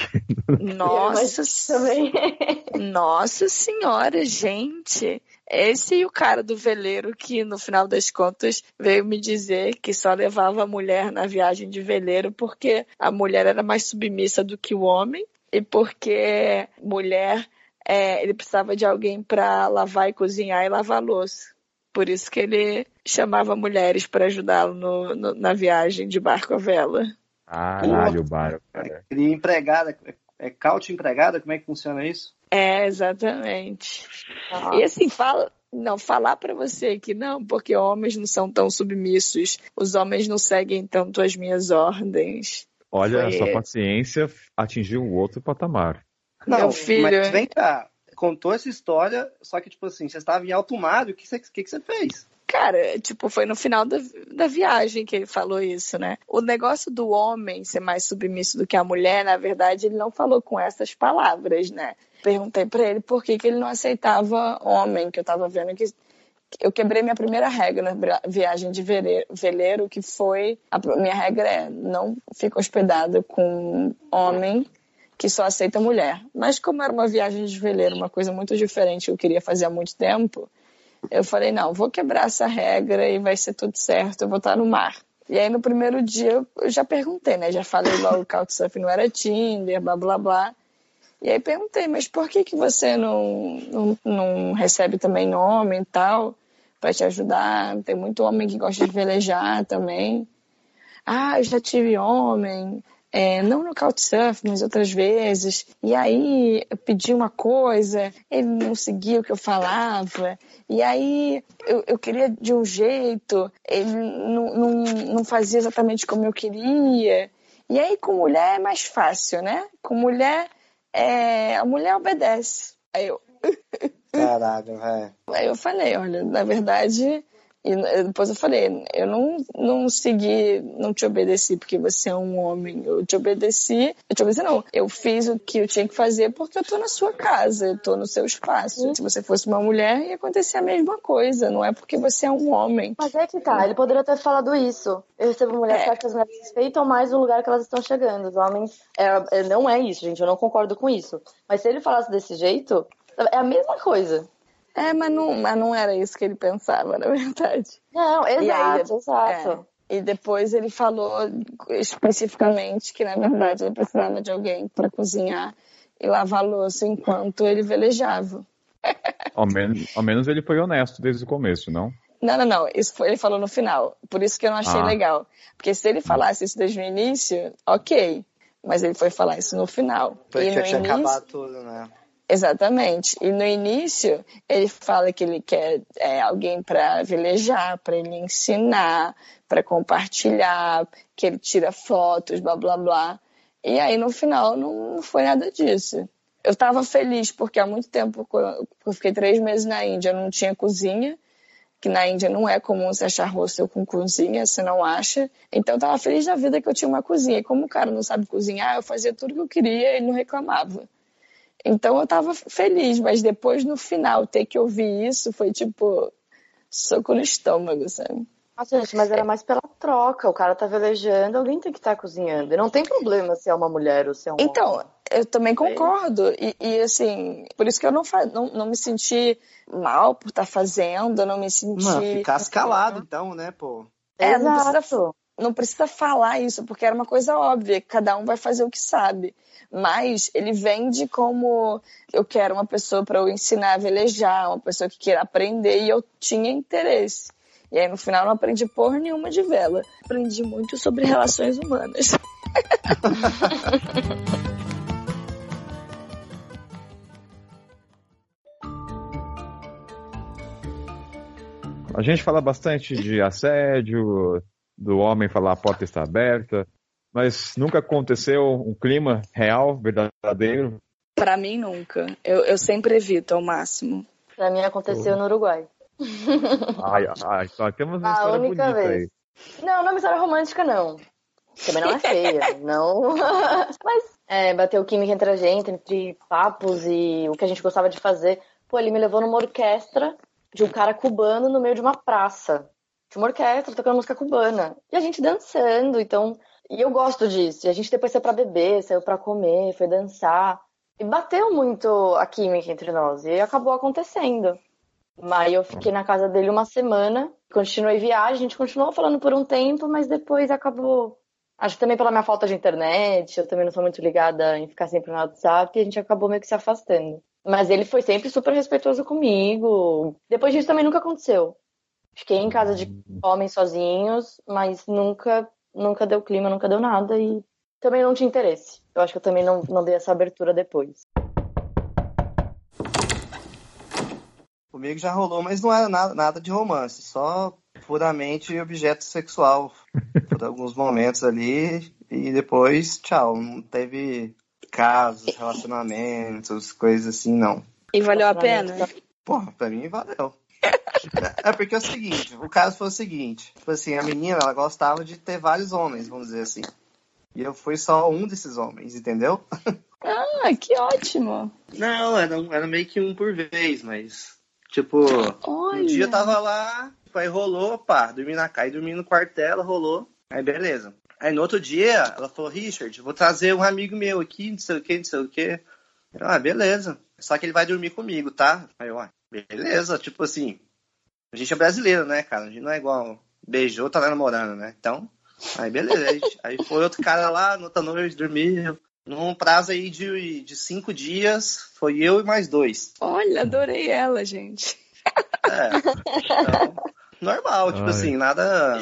Nossa, também. Nossa senhora, gente. Esse e o cara do veleiro que, no final das contas, veio me dizer que só levava a mulher na viagem de veleiro porque a mulher era mais submissa do que o homem e porque mulher é, ele precisava de alguém para lavar e cozinhar e lavar louça. Por isso que ele chamava mulheres para ajudá-lo no, no, na viagem de barco à vela. Caralho, barco. Queria empregada, é couch empregada? Como é que funciona isso? É, exatamente. Ah. E assim, fala, não, falar para você que não, porque homens não são tão submissos, os homens não seguem tanto as minhas ordens. Olha, Foi... a sua paciência atingiu o outro patamar. Não, Meu filho. Mas vem cá, contou essa história, só que, tipo assim, você estava em alto mar, o que você, que, você fez? Cara, tipo, foi no final da, da viagem que ele falou isso, né? O negócio do homem ser mais submisso do que a mulher, na verdade, ele não falou com essas palavras, né? Perguntei para ele por que, que ele não aceitava homem, que eu tava vendo que eu quebrei minha primeira regra na viagem de veleiro, que foi a minha regra é não fica hospedado com homem que só aceita mulher. Mas como era uma viagem de veleiro, uma coisa muito diferente que eu queria fazer há muito tempo, eu falei, não, vou quebrar essa regra e vai ser tudo certo, eu vou estar no mar. E aí no primeiro dia eu já perguntei, né? Já falei logo que o Couchsurfing não era Tinder, blá blá blá. E aí perguntei, mas por que que você não, não, não recebe também homem e tal, para te ajudar? Tem muito homem que gosta de velejar também. Ah, eu já tive homem, é, não no Couchsurf, mas outras vezes. E aí eu pedi uma coisa, ele não seguia o que eu falava. E aí eu, eu queria de um jeito, ele não, não, não fazia exatamente como eu queria. E aí com mulher é mais fácil, né? Com mulher, é, a mulher obedece. Aí eu. Caralho, velho. Aí eu falei, olha, na verdade, e depois eu falei, eu não, não segui, não te obedeci porque você é um homem. Eu te obedeci, eu te obedeci não. Eu fiz o que eu tinha que fazer porque eu tô na sua casa, eu tô no seu espaço. Se você fosse uma mulher, ia acontecer a mesma coisa. Não é porque você é um homem. Mas é que tá, ele poderia ter falado isso. Eu recebo mulheres É. que as mulheres respeitam mais o lugar que elas estão chegando. Os homens. É, é- não é isso, gente. Eu não concordo com isso. Mas se ele falasse desse jeito, é a mesma coisa. É, mas não, mas não era isso que ele pensava, na verdade. Não, E aí, exato, exato. É. E depois ele falou especificamente que, na verdade, ele precisava de alguém para cozinhar e lavar a louça enquanto ele velejava. Ao menos, ao menos ele foi honesto desde o começo, não? Não, não, não. Isso foi, ele falou no final. Por isso que eu não achei Ah. legal. Porque se ele falasse isso desde o início, ok. Mas ele foi falar isso no final. Porque e no tinha início, acabado tudo, né? Exatamente. E no início, ele fala que ele quer é, alguém para velejar, para ele ensinar, para compartilhar, que ele tira fotos, blá blá blá. E aí no final não foi nada disso. Eu estava feliz porque há muito tempo, eu fiquei três meses na Índia, não tinha cozinha, que na Índia não é comum você achar hostel com cozinha, você não acha. Então eu estava feliz na vida que eu tinha uma cozinha. E como o cara não sabe cozinhar, eu fazia tudo que eu queria e ele não reclamava. Então eu tava feliz, mas depois no final ter que ouvir isso foi tipo soco no estômago, sabe? Nossa, gente, mas era mais pela troca. O cara tá velejando, alguém tem que estar cozinhando. E não tem problema se é uma mulher ou se é um Então, homem. eu também concordo. E, e, assim, por isso que eu não, fa- não, não me senti mal por estar fazendo, eu não me senti. Mano, ficasse calado então, né, pô? É, não precisa, Exato. Não precisa falar isso, porque era uma coisa óbvia, cada um vai fazer o que sabe. Mas ele vende como eu quero uma pessoa para eu ensinar a velejar, uma pessoa que queira aprender, e eu tinha interesse. E aí no final não aprendi porra nenhuma de vela. Aprendi muito sobre relações humanas. A gente fala bastante de assédio, do homem falar a porta está aberta, mas nunca aconteceu um clima real, verdadeiro. Pra mim, nunca. Eu, eu sempre evito ao máximo. Pra mim aconteceu no Uruguai. Ai, ai, só temos uma A história única bonita vez. aí. Não, não é uma história romântica, não. Também não é feia, não. Mas é, bateu química entre a gente, entre papos e o que a gente gostava de fazer. Pô, ele me levou numa orquestra de um cara cubano no meio de uma praça. Tinha uma orquestra tocando música cubana. E a gente dançando, então. E eu gosto disso. E a gente depois saiu pra beber, saiu pra comer, foi dançar. E bateu muito a química entre nós. E acabou acontecendo. Aí eu fiquei na casa dele uma semana, continuei viagem, a gente continuou falando por um tempo, mas depois acabou. Acho que também pela minha falta de internet, eu também não sou muito ligada em ficar sempre no WhatsApp, e a gente acabou meio que se afastando. Mas ele foi sempre super respeitoso comigo. Depois disso também nunca aconteceu. Fiquei em casa de homens sozinhos, mas nunca, nunca deu clima, nunca deu nada e também não tinha interesse. Eu acho que eu também não, não dei essa abertura depois. Comigo já rolou, mas não era nada, nada de romance, só puramente objeto sexual por alguns momentos ali e depois, tchau. Não teve casos, relacionamentos, coisas assim, não. E valeu a pena? Porra, pra mim valeu. É porque é o seguinte, o caso foi o seguinte, tipo assim, a menina, ela gostava de ter vários homens, vamos dizer assim. E eu fui só um desses homens, entendeu? Ah, que ótimo. Não, era, era meio que um por vez, mas tipo, Olha. Um dia eu tava lá, tipo, aí rolou, pá, dormi na casa, dormi no quarto dela, rolou. Aí beleza. Aí no outro dia, ela falou, Richard, vou trazer um amigo meu aqui, não sei o que, não sei o que. Ah, beleza. Só que ele vai dormir comigo, tá? Aí eu, ah, beleza, tipo assim. A gente é brasileiro, né, cara? A gente não é igual beijou, tá namorando, né? Então, aí beleza. Aí, aí foi outro cara lá, no outra noite, dormiu. Num prazo aí de, de cinco dias, foi eu e mais dois. Olha, adorei ela, gente. É. Então, normal, tipo Ai. assim, nada.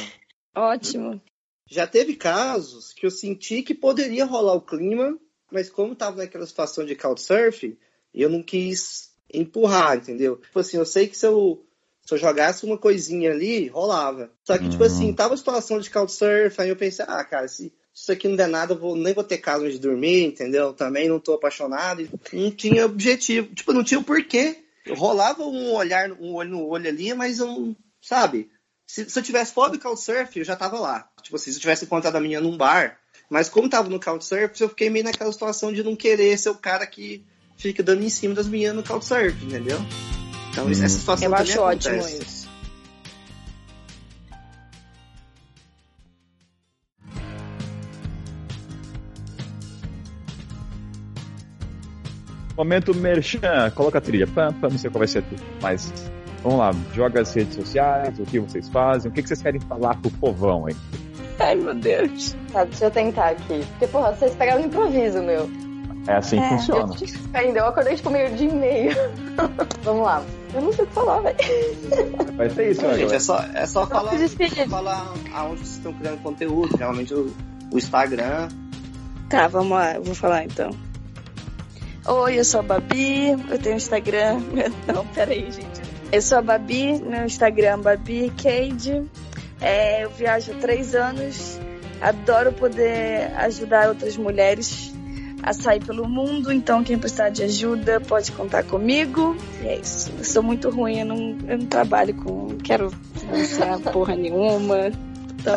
Ótimo. Já teve casos que eu senti que poderia rolar o clima, mas como tava naquela situação de couchsurf, eu não quis empurrar, entendeu? Tipo assim, eu sei que se eu, se eu jogasse uma coisinha ali, rolava. Só que, tipo Uhum. assim, tava a situação de couchsurf, aí eu pensei, ah, cara, se isso aqui não der nada, eu vou, nem vou ter casa onde dormir, entendeu? Também não tô apaixonado. e Não tinha objetivo, tipo, não tinha o porquê rolava um olhar, um olho no olho ali, mas eu, sabe? Se, se eu tivesse fora do Couchsurf, eu já tava lá. Tipo assim, se eu tivesse encontrado a menina num bar, mas como tava no Couchsurf, eu fiquei meio naquela situação de não querer ser o cara que fica dando em cima das meninas no Couchsurf, entendeu? Então, hum. essa situação Eu acho ótimo isso. Momento merchan, coloca a trilha. Pam, pam, não sei qual vai ser tudo. Mas vamos lá, joga as redes sociais, o que vocês fazem, o que vocês querem falar pro povão aí. Ai, meu Deus. Tá, deixa eu tentar aqui. Porque, porra, vocês pegaram no improviso, meu. É assim que é, funciona. Eu, ainda, eu acordei tipo meio de e-mail. Vamos lá. Eu não sei o que falar, velho. Vai ser isso, né, gente. É só, é só falar, falar aonde vocês estão criando conteúdo. Realmente o, o Instagram. Tá, vamos lá. Eu vou falar então. Oi, eu sou a Babi, eu tenho Instagram. Não, peraí, gente. Eu sou a Babi, no Instagram Babi Cade. É, eu viajo há três anos, adoro poder ajudar outras mulheres a sair pelo mundo, então quem precisar de ajuda pode contar comigo. E é isso. Eu sou muito ruim, eu não, eu não trabalho com. Não quero financiar porra nenhuma. Então,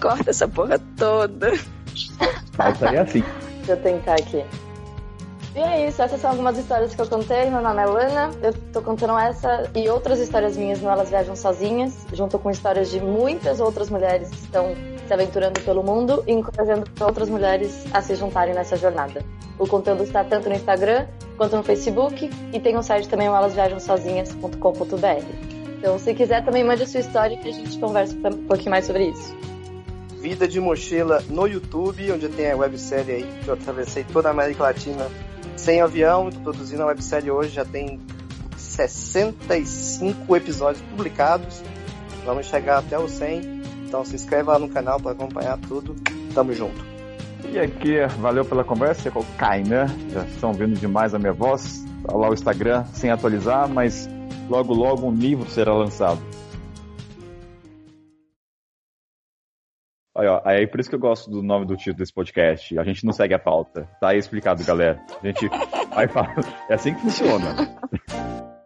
corta essa porra toda. Vai sair assim. Deixa eu tentar aqui. E é isso, essas são algumas histórias que eu contei. Meu nome é Lana, eu tô contando essa e outras histórias minhas no Elas Viajam Sozinhas, junto com histórias de muitas outras mulheres que estão se aventurando pelo mundo e encorajando outras mulheres a se juntarem nessa jornada. O conteúdo está tanto no Instagram quanto no Facebook e tem um site também, elasviajamsozinhas.com.br. Então, se quiser, também mande a sua história que a gente conversa um pouquinho mais sobre isso. Vida de Mochila no YouTube, onde tem a websérie aí que eu atravessei toda a América Latina sem avião, tô produzindo a websérie hoje, já tem 65 episódios publicados. Vamos chegar até os 100. Então se inscreva lá no canal para acompanhar tudo. Tamo junto. E aqui, valeu pela conversa com o Kainan. Já estão vendo demais a minha voz. Tá lá o Instagram sem atualizar, mas logo logo um livro será lançado. Aí, ó, aí por isso que eu gosto do nome do título desse podcast. A gente não segue a pauta. Tá aí explicado, galera. A gente vai falar. É assim que funciona.